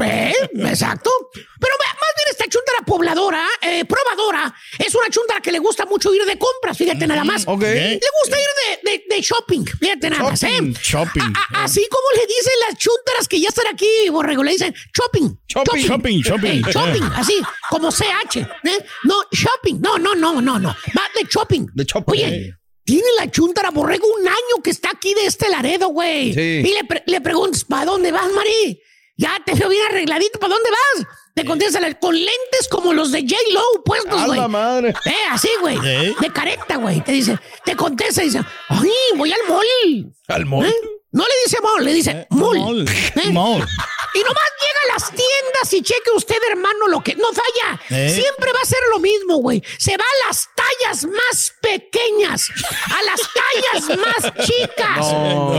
¿Eh? Exacto. Pero más bien esta chuntara pobladora, eh, probadora, es una chuntara que le gusta mucho ir de compras, fíjate nada más. ok. Le gusta ir de, de- de shopping, fíjate nada más, ¿eh? Shopping, shopping. A- a- así como le dicen las chuntaras que ya están aquí, Borrego, le dicen shopping. Shopping, shopping, shopping. Eh, shopping, así, como CH. ¿eh? No, shopping. No, no, no, no, no. Va de shopping. De shopping. Oye, tiene la chuntara Borrego un año que está aquí de este Laredo, güey. Sí. Y le, pre- le preguntas, ¿para dónde vas, Mari? Ya te veo bien arregladito, ¿para dónde vas? Te contesta la- con lentes como los de J-Lo puestos, ¡A güey. la madre! Eh, así, güey. ¿Eh? De careta, güey. Te dice, te contesta y dice, ay, voy al mall. Al mall. ¿Eh? No le dice mall, le dice mall. Mall. ¿Eh? Mall. Y nomás llega a las tiendas y cheque usted, hermano, lo que no falla. ¿Eh? Siempre va a ser lo mismo, güey. Se va a las tallas más pequeñas, a las tallas más chicas. No.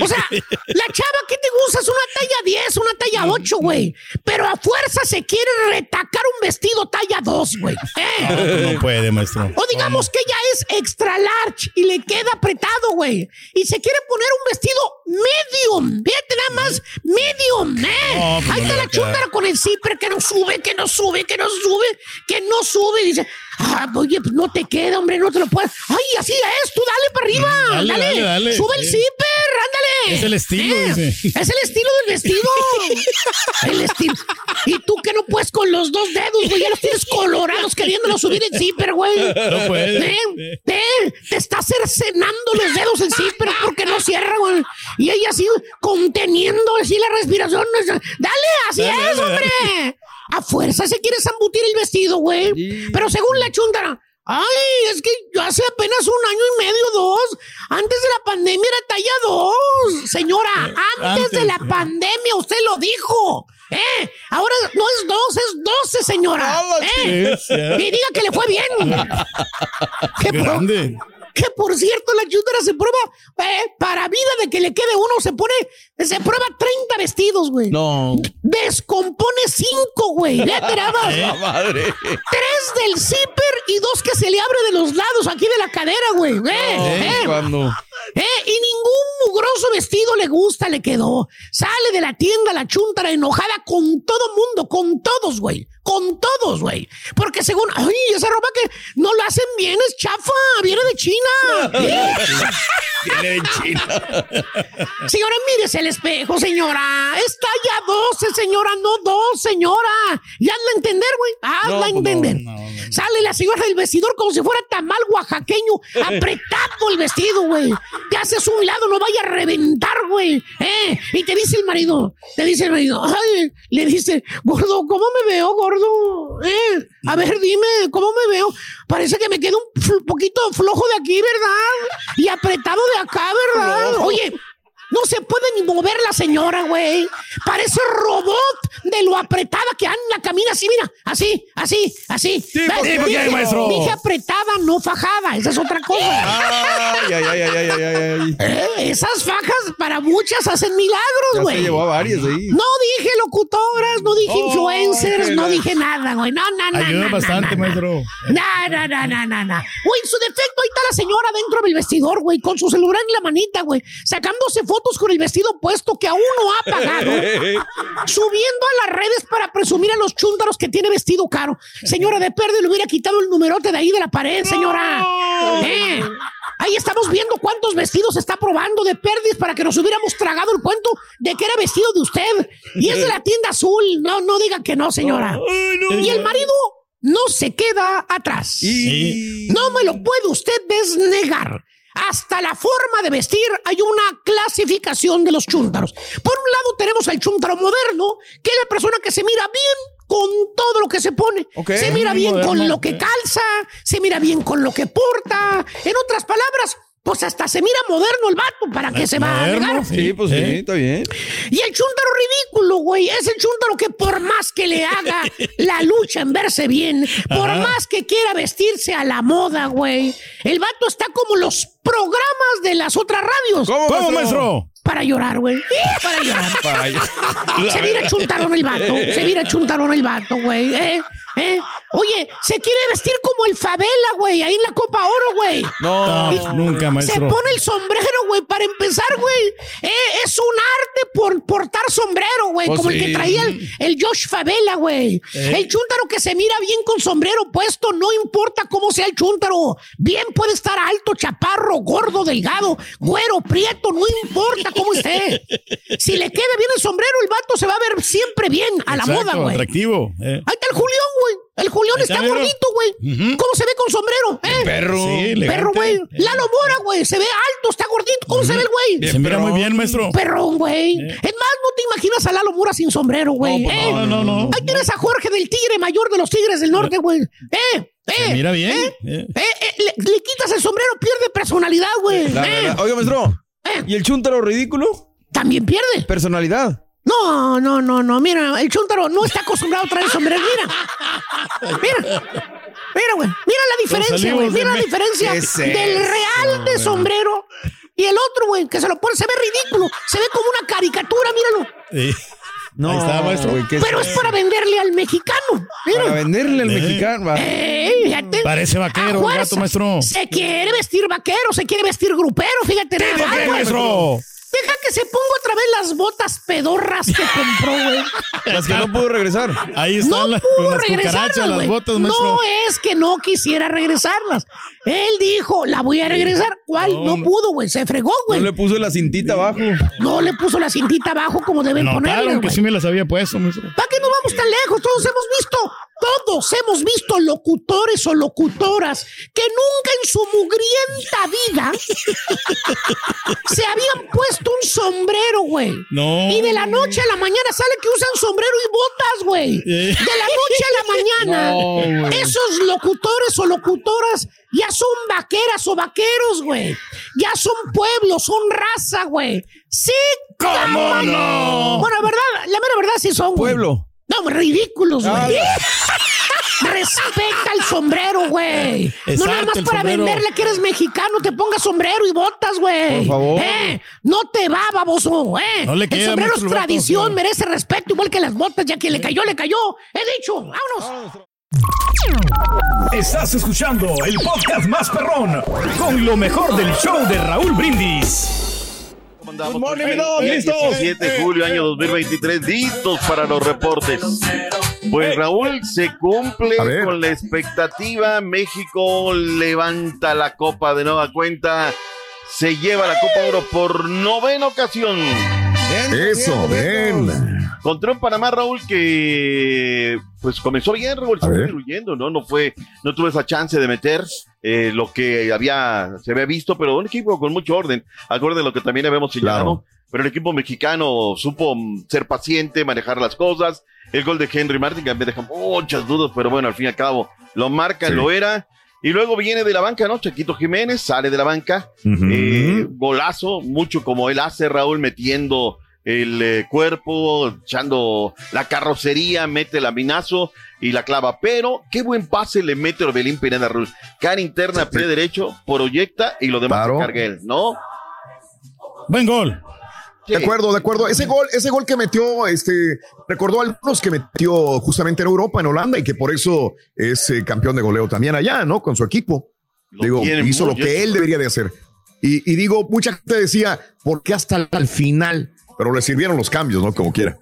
O sea, la chava que te gusta es una talla 10, una talla 8, güey. Pero a fuerza se quiere retacar un vestido talla 2, güey. ¿Eh? No puede, maestro. O digamos que ella es extra large y le queda apretado, güey. Y se quiere poner un vestido medium. Fíjate nada más, medium, ¿eh? No, pues Ahí está la chúndara con el zipper que no sube, que no sube, que no sube, que no sube. Dice, ah, oye, pues no te queda, hombre, no te lo puedes. Ay, así es, tú dale para arriba. Mm, Dale, dale, dale, dale. Sube el zipper, ándale. Es el estilo, Eh, dice. Es el estilo del vestido. el estilo. Y tú que no puedes con los dos dedos, güey, ya los tienes colorados queriéndolo subir el zipper, güey. No puede. Ven, ven, te está cercenando los dedos el zipper porque no cierra, güey. Y ella así conteniendo así la respiración. Dale, así Dale, es, dale, hombre. A fuerza se quiere zambutir el vestido, güey. Pero según la chuntara, ay, es que yo hace apenas un año y medio, dos, antes de la pandemia era talla dos. Señora, antes, de la pandemia usted lo dijo. ¿Eh? Ahora no es dos, es doce, señora. ¿Eh? Sí, ya. Y diga que le fue bien. por, Grande. Que por cierto, la chuntara se prueba, eh, para vida de que le quede uno, se pone, se prueba 30 vestidos, güey. No. Descompone cinco, güey. Madre. Tres del zipper y dos que se le abre de los lados aquí de la cadera, güey. Eh, Eh, eh. cuando. Eh, y ningún mugroso vestido le gusta, le quedó. Sale de la tienda la chuntara enojada con todo mundo, con todos, güey. Con todos, güey. Porque según, ay, esa ropa que no la hacen bien es chafa, viene de China. Viene de China. Señora, mírese el espejo, señora. Es talla 12, señora, no 2, señora. Y hazla entender, güey. Hazla No, pues entender. no, no, no. Sale la señora del vestidor como si fuera tamal oaxaqueño, apretado el vestido, güey. Te haces un lado, no vaya a reventar, güey. ¿Eh? Y te dice el marido, te dice el marido, ay, le dice, gordo, ¿cómo me veo, gordo? ¿Eh? A ver, dime, ¿cómo me veo? Parece que me queda un poquito flojo de aquí, ¿verdad? Y apretado de acá, ¿verdad? Oye, no se puede ni mover la señora, güey. Parece robot de lo apretada que anda, camina así, mira, así, así, así. Sí, ¿Ves? ¿por qué, Dije- maestro? Dije apretada, no fajada. Esa es otra cosa. Ay, ay, ay, ay, ay, ay, ay. Eh, esas fajas para muchas hacen milagros, se güey. llevó a varias ahí. No dije locutoras, no dije Oh, influencers, no dije nada, güey. No, no, no. Ayuda no, bastante, maestro. No, no, no, no, no, no. Güey, en su defecto, ahí está la señora dentro del vestidor, güey, con su celular en la manita, güey, sacándose fotos con el vestido puesto que aún no ha pagado. subiendo a las redes para presumir a los chúntaros que tiene vestido caro. Señora de Perde le hubiera quitado el numerote de ahí de la pared, señora. Eh, Ahí estamos viendo cuántos vestidos está probando de Perdis para que nos hubiéramos tragado el cuento de que era vestido de usted. Y es de la tienda azul. No, no digan que no, señora. Y el marido no se queda atrás. No me lo puede usted desnegar. Hasta la forma de vestir hay una clasificación de los chúntaros. Por un lado tenemos al chúntaro moderno, que es la persona que se mira bien con todo lo que se pone. Se mira bien con lo que calza, se mira bien con lo que porta. En otras palabras, pues hasta se mira moderno el vato, ¿para qué se va a negar? Sí, pues sí, está bien. Y el chúntaro ridículo, güey, es el chúntaro que por más que le haga la lucha en verse bien, por Ajá. más que quiera vestirse a la moda, güey, el vato está como los programas de las otras radios. ¿Cómo, ¿Cómo, maestro? Para llorar, güey. Para llorar. Para Se mira chuntarón el vato. Se mira chuntarón el vato, güey. ¿eh? ¿eh? Oye, se quiere vestir como el Favela, güey, ahí en la Copa Oro, güey. No, Y nunca, Se maestro. pone el sombrero, güey, para empezar, güey. Eh, es un arte por portar sombrero, güey, Pues como el que traía el, el Josh Favela, güey. Eh. El chúntaro que se mira bien con sombrero puesto, no importa cómo sea el chúntaro. Bien puede estar alto, chaparro, gordo, delgado, güero, prieto, no importa cómo esté. Si le queda bien el sombrero, el vato se va a ver siempre bien a la moda, güey. Atractivo. eh. Ahí está el Julián, güey. El Julián está, gordito, güey. ¿Cómo se ve con sombrero? ¿Eh? Perro. Sí, elegante. Perro, güey. Lalo Mora, güey. Se ve alto, está gordito. ¿Cómo se ve el güey? Se mira muy bien, maestro. Perrón, güey. Es más, no te imaginas a Lalo Mora sin sombrero, güey. No, pues ¿eh? no, no, no. Ahí tienes a Jorge del Tigre, mayor de los Tigres del Norte, güey. ¿Eh? ¿Eh? Se mira bien. ¿Eh? eh. Eh, eh, le, le quitas el sombrero, pierde personalidad, güey. La ¿Eh? verdad. Oiga, maestro. ¿Y el chúntaro ridículo? También pierde. Personalidad. No, no, no, no. Mira, el chúntaro no está acostumbrado a traer sombrero. Mira. Mira. Mira, güey. Mira la diferencia, güey. Mira la diferencia ¿Qué es del real de sombrero y el otro, güey, que se lo pone, se ve ridículo. Se ve como una caricatura, míralo. Sí. No, Ahí está, maestro. güey, ¿qué Pero es para venderle al mexicano. Mira. Para venderle al Eh. mexicano. va. Eh, fíjate. Parece vaquero, gato, maestro. Se quiere vestir vaquero, se quiere vestir grupero, fíjate. nada maestro? Deja que se ponga otra vez las botas pedorras que compró, güey. Las que no pudo regresar. Ahí están No las, pudo las cucarachas, botas, maestro. No es que no quisiera regresarlas. Él dijo, la voy a regresar. ¿Cuál? No, No, pudo, güey. Se fregó, No güey. le puso la cintita abajo. No le puso la cintita abajo como deben ponerle, Notaron que sí me las había puesto, maestro. ¿Para qué no vamos tan lejos? Todos hemos visto, todos hemos visto locutores o locutoras que nunca en su mugrienta vida se habían puesto un sombrero, güey. No. Y de la noche a la mañana sale que usan sombrero y botas, güey. Eh. De la noche a la mañana, No, esos locutores o locutoras ya son vaqueras o vaqueros, güey. Ya son pueblos, son raza, güey. Sí, ¿Cómo no? Bueno, la verdad, la mera verdad sí son. Pueblo. No, ridículos, güey. Respeta el sombrero, güey. No nada más para sombrero. venderle que eres mexicano, te pongas sombrero y botas, güey. Por favor. Eh, no te va, baboso, eh. No le el sombrero es vato, tradición, merece respeto, igual que las botas, ya que le cayó, le cayó. He dicho, vámonos. Estás escuchando el podcast más perrón con lo mejor del show de Raúl Brindis. Good morning, mi dog, listos. 17 de julio, año 2023, listos para los reportes. Pues Raúl, se cumple con la expectativa. México levanta la copa de nueva cuenta. Se lleva la Copa Oro por novena ocasión. Eso, ven. Contra un Panamá, Raúl, que pues comenzó bien, Raúl, se fue diluyendo, ¿no? No fue, no tuvo esa chance de meter eh, lo que había, se había visto, pero un equipo con mucho orden, acorde a lo que también habíamos señalado. Claro. Pero el equipo mexicano supo mm, ser paciente, manejar las cosas. El gol de Henry Martin que me deja muchas dudas, pero bueno, al fin y al cabo lo marca, Sí. lo era. Y luego viene de la banca, ¿no? Chaquito Jiménez sale de la banca. Eh, golazo, mucho como él hace, Raúl, metiendo el eh, cuerpo, echando la carrocería, mete el aminazo y la clava. Pero qué buen pase le mete Orbelín Pineda, Raúl. Cara interna, pie derecho, proyecta y lo demás él, ¿no? Buen gol. De acuerdo, de acuerdo. Ese gol, ese gol que metió, este, recordó a algunos que metió justamente en Europa, en Holanda, y que por eso es eh, campeón de goleo también allá, ¿no? Con su equipo. Lo digo, hizo lo que él debería de hacer. Y, y digo, mucha gente decía, ¿por qué hasta el final? Pero le sirvieron los cambios, ¿no? Como quiera.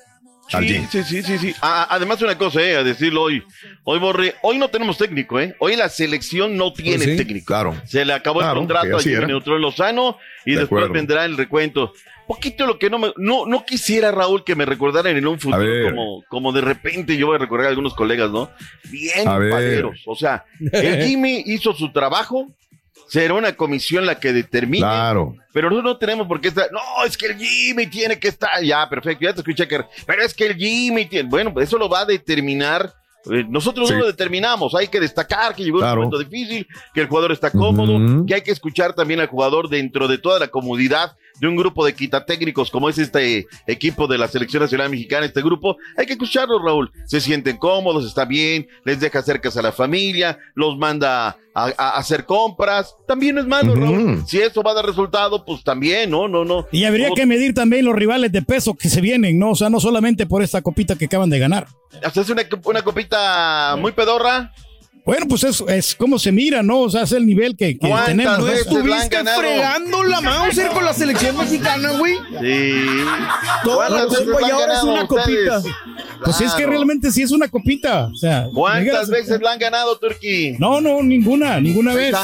Sí, sí, sí, sí, sí. Ah, además una cosa, eh, a decirlo hoy, hoy Borre, hoy no tenemos técnico, eh. Hoy la selección no tiene sí, técnico. claro. Se le acabó Claro, el contrato a Jimmy. Neutron Lozano y De después acuerdo. vendrá el recuento. Poquito lo que no me, no, no quisiera Raúl que me recordaran en un futuro como, como de repente yo voy a recordar a algunos colegas, ¿no? Bien paleros. O sea, el Jimmy hizo su trabajo, será una comisión la que determine. Claro. Pero nosotros no tenemos por qué estar. No, es que el Jimmy tiene que estar. Ya, perfecto, ya te escuché que. Pero es que el Jimmy tiene. Bueno, pues eso lo va a determinar. eh, nosotros Sí. no lo determinamos. Hay que destacar que llegó Claro. un momento difícil, que el jugador está cómodo, que hay que escuchar también al jugador dentro de toda la comodidad de un grupo de quitatécnicos como es este equipo de la Selección Nacional Mexicana, este grupo. Hay que escucharlos, Raúl. Se sienten cómodos, está bien, les deja cerca a la familia, los manda a, a hacer compras. También es malo. Raúl. Si eso va a dar resultado, pues también, no, no, no. Y habría No, que medir también los rivales de peso que se vienen, ¿no? O sea, no solamente por esta copita que acaban de ganar. Haces una, una copita muy pedorra. Bueno, pues es, es como se mira, ¿no? O sea, es el nivel que, que ¿Cuántas tenemos. ¿no? ¿Estuviste fregando la Mauser con la selección mexicana, güey? Sí. Todo ¿Cuántas el veces tiempo la y han ahora es ganado una ustedes? copita. Pues es que realmente sí es una copita. O sea, ¿Cuántas veces la han ganado, Turquí? No, no, ninguna, ninguna vez.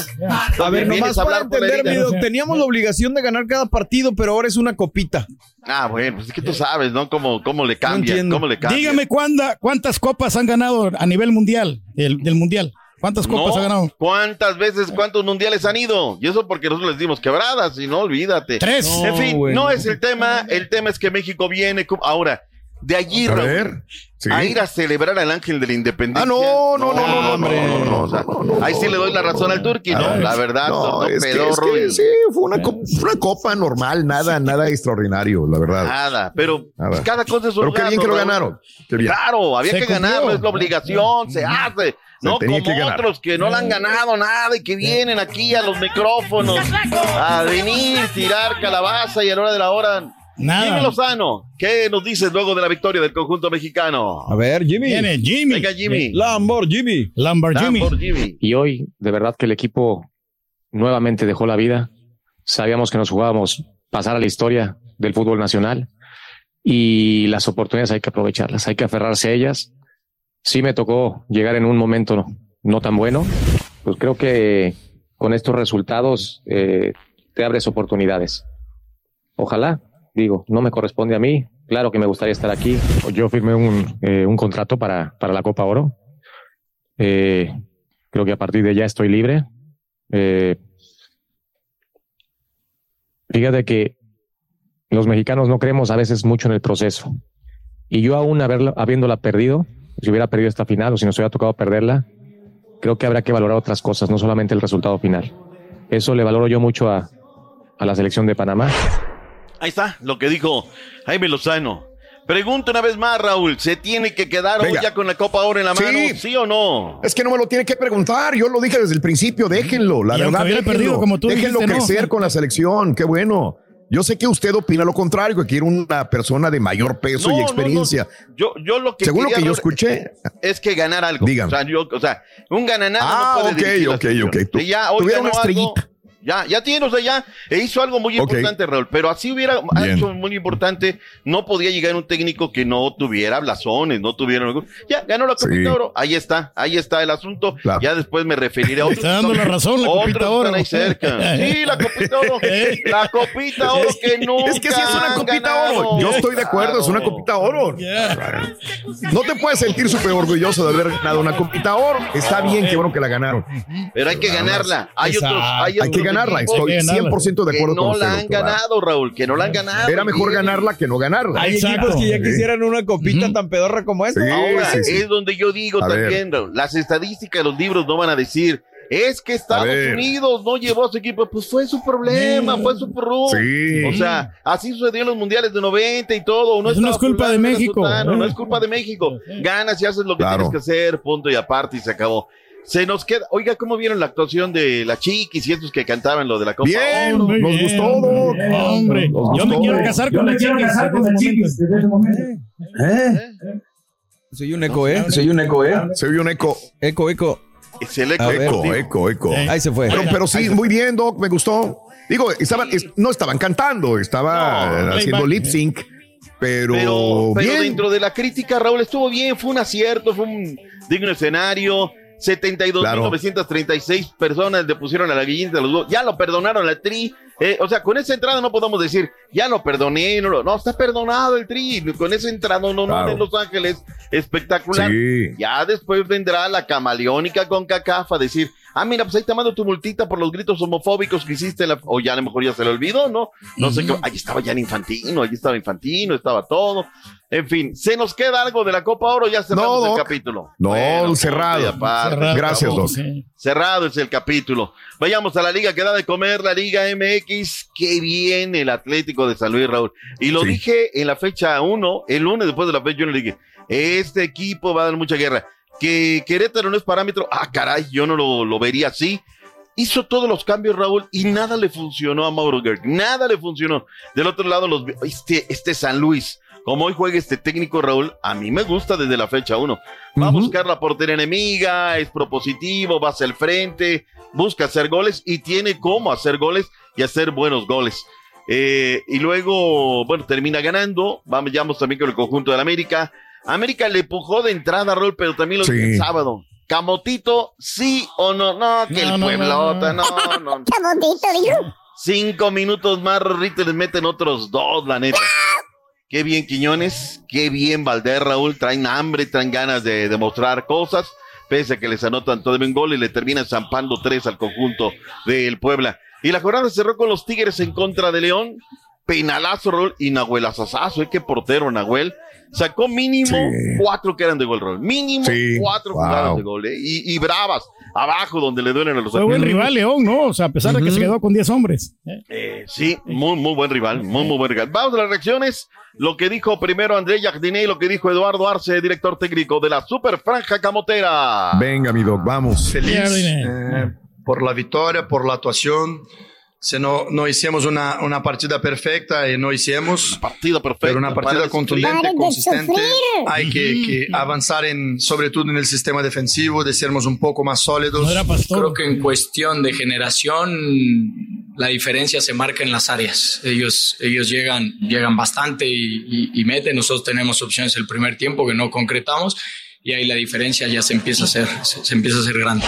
A ver, nomás para hablar por la entender, mi herida. doc, teníamos la obligación de ganar cada partido, pero ahora es una copita. Ah, bueno, pues es que tú sabes, ¿no? Cómo, cómo le cambia, cómo le cambia. Dígame cuánda- cuántas copas han ganado a nivel mundial, del, del mundial. ¿Cuántas copas No, ha ganado? ¿Cuántas veces, cuántos mundiales han ido? Y eso porque nosotros les dimos quebradas, y no olvídate. Tres. en fin, no es el tema. El tema es que México viene. Ahora, de allí, A Raúl, ver. Sí. a ir a celebrar al ángel de la independencia. Ah, no, no, no, no, no, hombre. no, no, no, O sea, ahí sí le doy la razón al Turqui, ¿no? La verdad, No, no, es que, es que sí, fue una, co- una copa normal, nada, nada extraordinario, la verdad. Nada, pero Nada. pues, cada cosa es un Pero qué bien que lo ganaron. Qué bien. Claro, había Se que cumplió. ganarlo, es la obligación, se hace. No como que otros que no le han ganado nada y que vienen aquí a los micrófonos a venir, tirar calabaza y a la hora de la hora. Nada. Jimmy Lozano, ¿qué nos dices luego de la victoria del conjunto mexicano? A ver, Jimmy. Viene Jimmy. Venga, Jimmy. Lamborghini. Lamborghini. Lamborghini. Y hoy, de verdad que el equipo nuevamente dejó la vida. Sabíamos que nos jugábamos pasar a la historia del fútbol nacional y las oportunidades hay que aprovecharlas, hay que aferrarse a ellas. Sí me tocó llegar en un momento no, no tan bueno, pues creo que con estos resultados eh, te abres oportunidades. Ojalá, digo, no me corresponde a mí. Claro que me gustaría estar aquí. Yo firmé un, eh, un contrato para, para la Copa Oro. Eh, creo que a partir de ya estoy libre. Eh, fíjate que los mexicanos no creemos a veces mucho en el proceso. Y yo aún haberla, habiéndola perdido, si hubiera perdido esta final o si nos hubiera tocado perderla, creo que habrá que valorar otras cosas, no solamente el resultado final. Eso le valoro yo mucho a, a la selección de Panamá. Ahí está, lo que dijo Jaime Lozano. Pregunto una vez más, Raúl, ¿se tiene que quedar hoy ya con la Copa Oro en la Sí. mano? ¿Sí o no? Es que no me lo tiene que preguntar. Yo lo dije desde el principio. Déjenlo. La Y verdad, déjenlo. perdido, como tú déjenlo dijiste, ¿no? crecer con la selección. Qué bueno. Yo sé que usted opina lo contrario, que quiere una persona de mayor peso No, y experiencia. no. Yo, yo lo que Según lo que yo escuché. es que ganar algo. Dígame. O sea, yo- o sea, un gananado Ah, no puede ok, ok, ok. Tu- Y ya, hoy una algo, estrellita. Ya, ya tiene, o sea, ya e hizo algo muy importante, Raúl. Pero así hubiera Bien. hecho muy importante. No podía llegar un técnico que no tuviera blasones, no tuviera. Ya, ganó la Copita Sí. Oro. Ahí está, ahí está el asunto. Claro. Ya después me referiré a otros. Está dando la razón la Copita están Oro. ahí cerca. Sí, la Copita Oro. la Copita Oro que nunca. Es que sí es una copita ganado. oro. Yo estoy de acuerdo, es una copita oro. No te puedes sentir súper orgulloso de haber ganado una copita oro. Está bien, qué bueno que la ganaron. Pero hay que ganarla. Hay otros, hay, Hay que otros ganarla. Estoy Hay que ganarla. 100% de que acuerdo no con usted. la han doctor. ganado, Raúl, que no la han ganado. Era mejor ganarla que no ganarla. Hay Exacto. equipos que ya quisieran una copita tan pedorra como esta. Sí, Ahora, sí, sí. es donde yo digo A también, Raúl, las estadísticas de los libros no van a decir, es que Estados. Unidos no llevó a su equipo, pues fue su problema, fue su porrú. Sí. O sea, así sucedió en los mundiares de 90 y todo. No, Eso no es culpa de no México. sultano, no es culpa de México. Ganas y haces lo que Claro. tienes que hacer, punto y aparte y se acabó. Se nos queda, oiga, ¿cómo vieron la actuación de la Chiquis y estos que cantaban lo de la Copa Bien, nos bien, gustó, hombre. Doc. Hombre, Nos yo me quiero casar Yo con me la quiero chica. casar con la chiquis desde ese momento. Soy un eco, ¿eh? Soy un eco, ¿eh? Se vio un eco. Eco, eco. Es el eco ver. Eco, eco, eco. Eh. Ahí se fue. Pero, pero sí, muy bien, Doc, me gustó. Digo, estaban, es- no estaban cantando, estaba No, haciendo lip sync. pero, Pero, pero bien. dentro de la crítica, Raúl, estuvo bien, fue un acierto, fue un digno escenario. 72.936 personas le pusieron a la guillita de los dos. Ya lo perdonaron al Tri. Eh, o sea, con esa entrada no podemos decir, ya lo perdoné. No, no, está perdonado el Tri. Con esa entrada no, no, Claro. en Los Ángeles, espectacular. Sí. Ya después vendrá la camaleónica con Cacafa a decir, ah, mira, pues ahí te mando tu multita por los gritos homofóbicos que hiciste. la- O ya a lo mejor ya se le olvidó, ¿no? No sé qué. Ahí estaba ya Infantino, ahí estaba Infantino, estaba todo. En fin, ¿se nos queda algo de la Copa Oro? Ya cerramos No, el capítulo. No, Bueno, cerrado. aparte, se Gracias. Doc. Cerrado es el capítulo. Vayamos a la liga que da de comer, la Liga MX. Qué bien el Atlético de San Luis, Raúl. Y lo dije en la fecha 1, el lunes después de la fecha 1, le dije, este equipo va a dar mucha guerra. Que Querétaro no es parámetro. Ah, caray, yo no lo, lo vería así. Hizo todos los cambios, Raúl, y nada le funcionó a Mauro Gerg. Nada le funcionó. Del otro lado, los, este, este San Luis. Como hoy juega este técnico, Raúl, a mí me gusta desde la fecha 1. Va a buscar la portería enemiga, es propositivo, va hacia el frente, busca hacer goles y tiene cómo hacer goles y hacer buenos goles. Eh, y luego, bueno, termina ganando. Vamos, vamos también con el conjunto del América. América le empujó de entrada, Raúl, pero también lo Sí. el sábado. Camotito, sí o no, no, que No, el no, Pueblota, no, no. Camotito, dijo. Cinco minutos más, Rorrito, les meten otros dos, la neta. Qué bien Quiñones, qué bien Valdés, Raúl, traen hambre, traen ganas de demostrar cosas, pese a que les anotan todo un gol y le terminan zampando tres al conjunto del Puebla. Y la jornada cerró con los Tigres en contra de León, penalazo, Raúl, y Nahuel Azazazo, ¿eh? qué portero Nahuel. Sacó mínimo cuatro que eran de gol, Raúl. Mínimo Sí, cuatro wow. jugadas de gol, ¿eh? y, y bravas, abajo donde le duelen a los Fue buen rival León, ¿no? O sea, a pesar de que se quedó con 10 hombres. Eh, sí, muy, muy buen rival, muy, muy buen rival. Vamos a las reacciones. Lo que dijo primero André Jardine y lo que dijo Eduardo Arce, director técnico de la Super Franja Camotera. Venga, mi Doc, vamos. feliz eh, por la victoria, por la actuación. Se no, no hicimos una, una partida perfecta y no hicimos. Partida perfecta. Pero una partida contundente, consistente. Sufrir. Hay que, que avanzar en, sobre todo en el sistema defensivo, de sermos un poco más sólidos. Creo que en cuestión de generación la diferencia se marca en las áreas. Ellos, ellos llegan, llegan bastante y, y- y meten. Nosotros tenemos opciones el primer tiempo que no concretamos y ahí la diferencia ya se empieza a hacer, se, se empieza a hacer grande.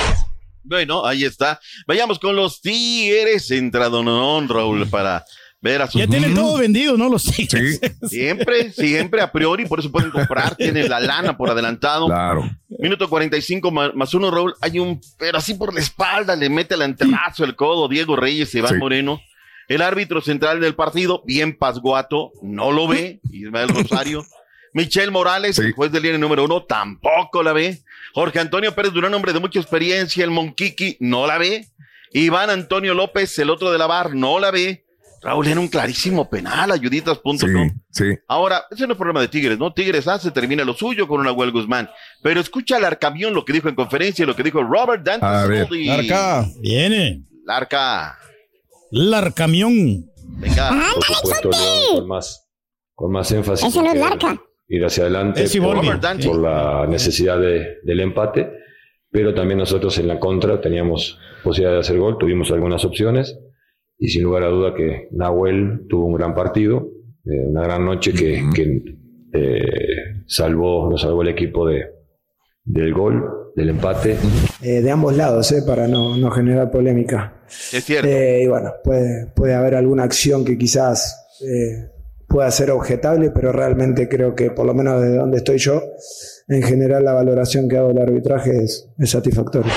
Bueno, ahí está. Vayamos con los Tigres. Entra Don Raúl para ver a sus. Ya tienen todo vendido, ¿no? Los Tigres. Siempre, siempre a priori, por eso pueden comprar, tienen la lana por adelantado. Claro. Minuto 45 más, más uno, Raúl. Hay un, pero así por la espalda, le mete el antebrazo, el codo, Diego Reyes, Iván Sí. Moreno. El árbitro central del partido, bien pasguato, no lo ve, Ismael Rosario. Michel Morales, el juez de línea número uno, tampoco la ve. Jorge Antonio Pérez Durán, hombre de mucha experiencia, el Monquiqui, no la ve. Iván Antonio López, el otro de la bar, no la ve. Raúl era un clarísimo penal, ayuditas.com. Sí. Ahora, ese no es problema de Tigres, ¿no? Tigres hace, termina lo suyo con una Huel Guzmán. Pero escucha al Arcamión lo que dijo en conferencia y lo que dijo Robert Dante. A ver. Soldi. Larca, viene. Larca. Larcamión. Venga. Por supuesto, León con más, con más énfasis. Eso no es Larca. Ir hacia adelante por, la necesidad de- del empate, pero también nosotros en la contra teníamos posibilidad de hacer gol, tuvimos algunas opciones y sin lugar a duda que Nahuel tuvo un gran partido, eh, una gran noche que, que, eh, salvó, nos salvó el equipo de, del gol, del empate. Eh, de ambos lados, eh, para no, no generar polémica. Es cierto. Eh, y bueno, puede, puede haber alguna acción que quizás eh, pueda ser objetable, pero realmente creo que por lo menos desde donde estoy yo, en general la valoración que hago del arbitraje es, es satisfactoria.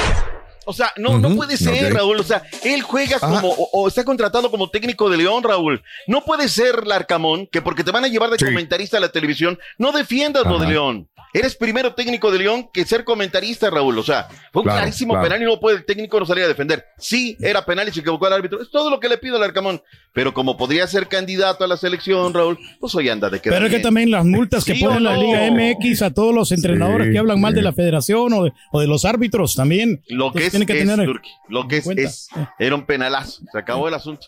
O sea, no, no puede ser. Raúl. O sea, él juega como, o, o está contratado como técnico de León, Raúl. No puede ser Larcamón, que porque te van a llevar de comentarista a la televisión, no defiendas lo de Ajá. León. Eres primero técnico de León que ser comentarista, Raúl. O sea, fue un Claro, clarísimo claro. penal y no puede el técnico no salir a defender. Sí, era penal y se equivocó el árbitro. Es todo lo que le pido al Arcamón. Pero como podría ser candidato a la selección, Raúl, pues hoy anda de quedar Pero es que también las multas que ¿Sí ponen la? Liga MX a todos los entrenadores Sí, que hablan mal de la federación o de, o de los árbitros también. Lo que Entonces es, tienen que es, tener Turki. Lo que es, es. Era un penalazo. Se acabó el asunto.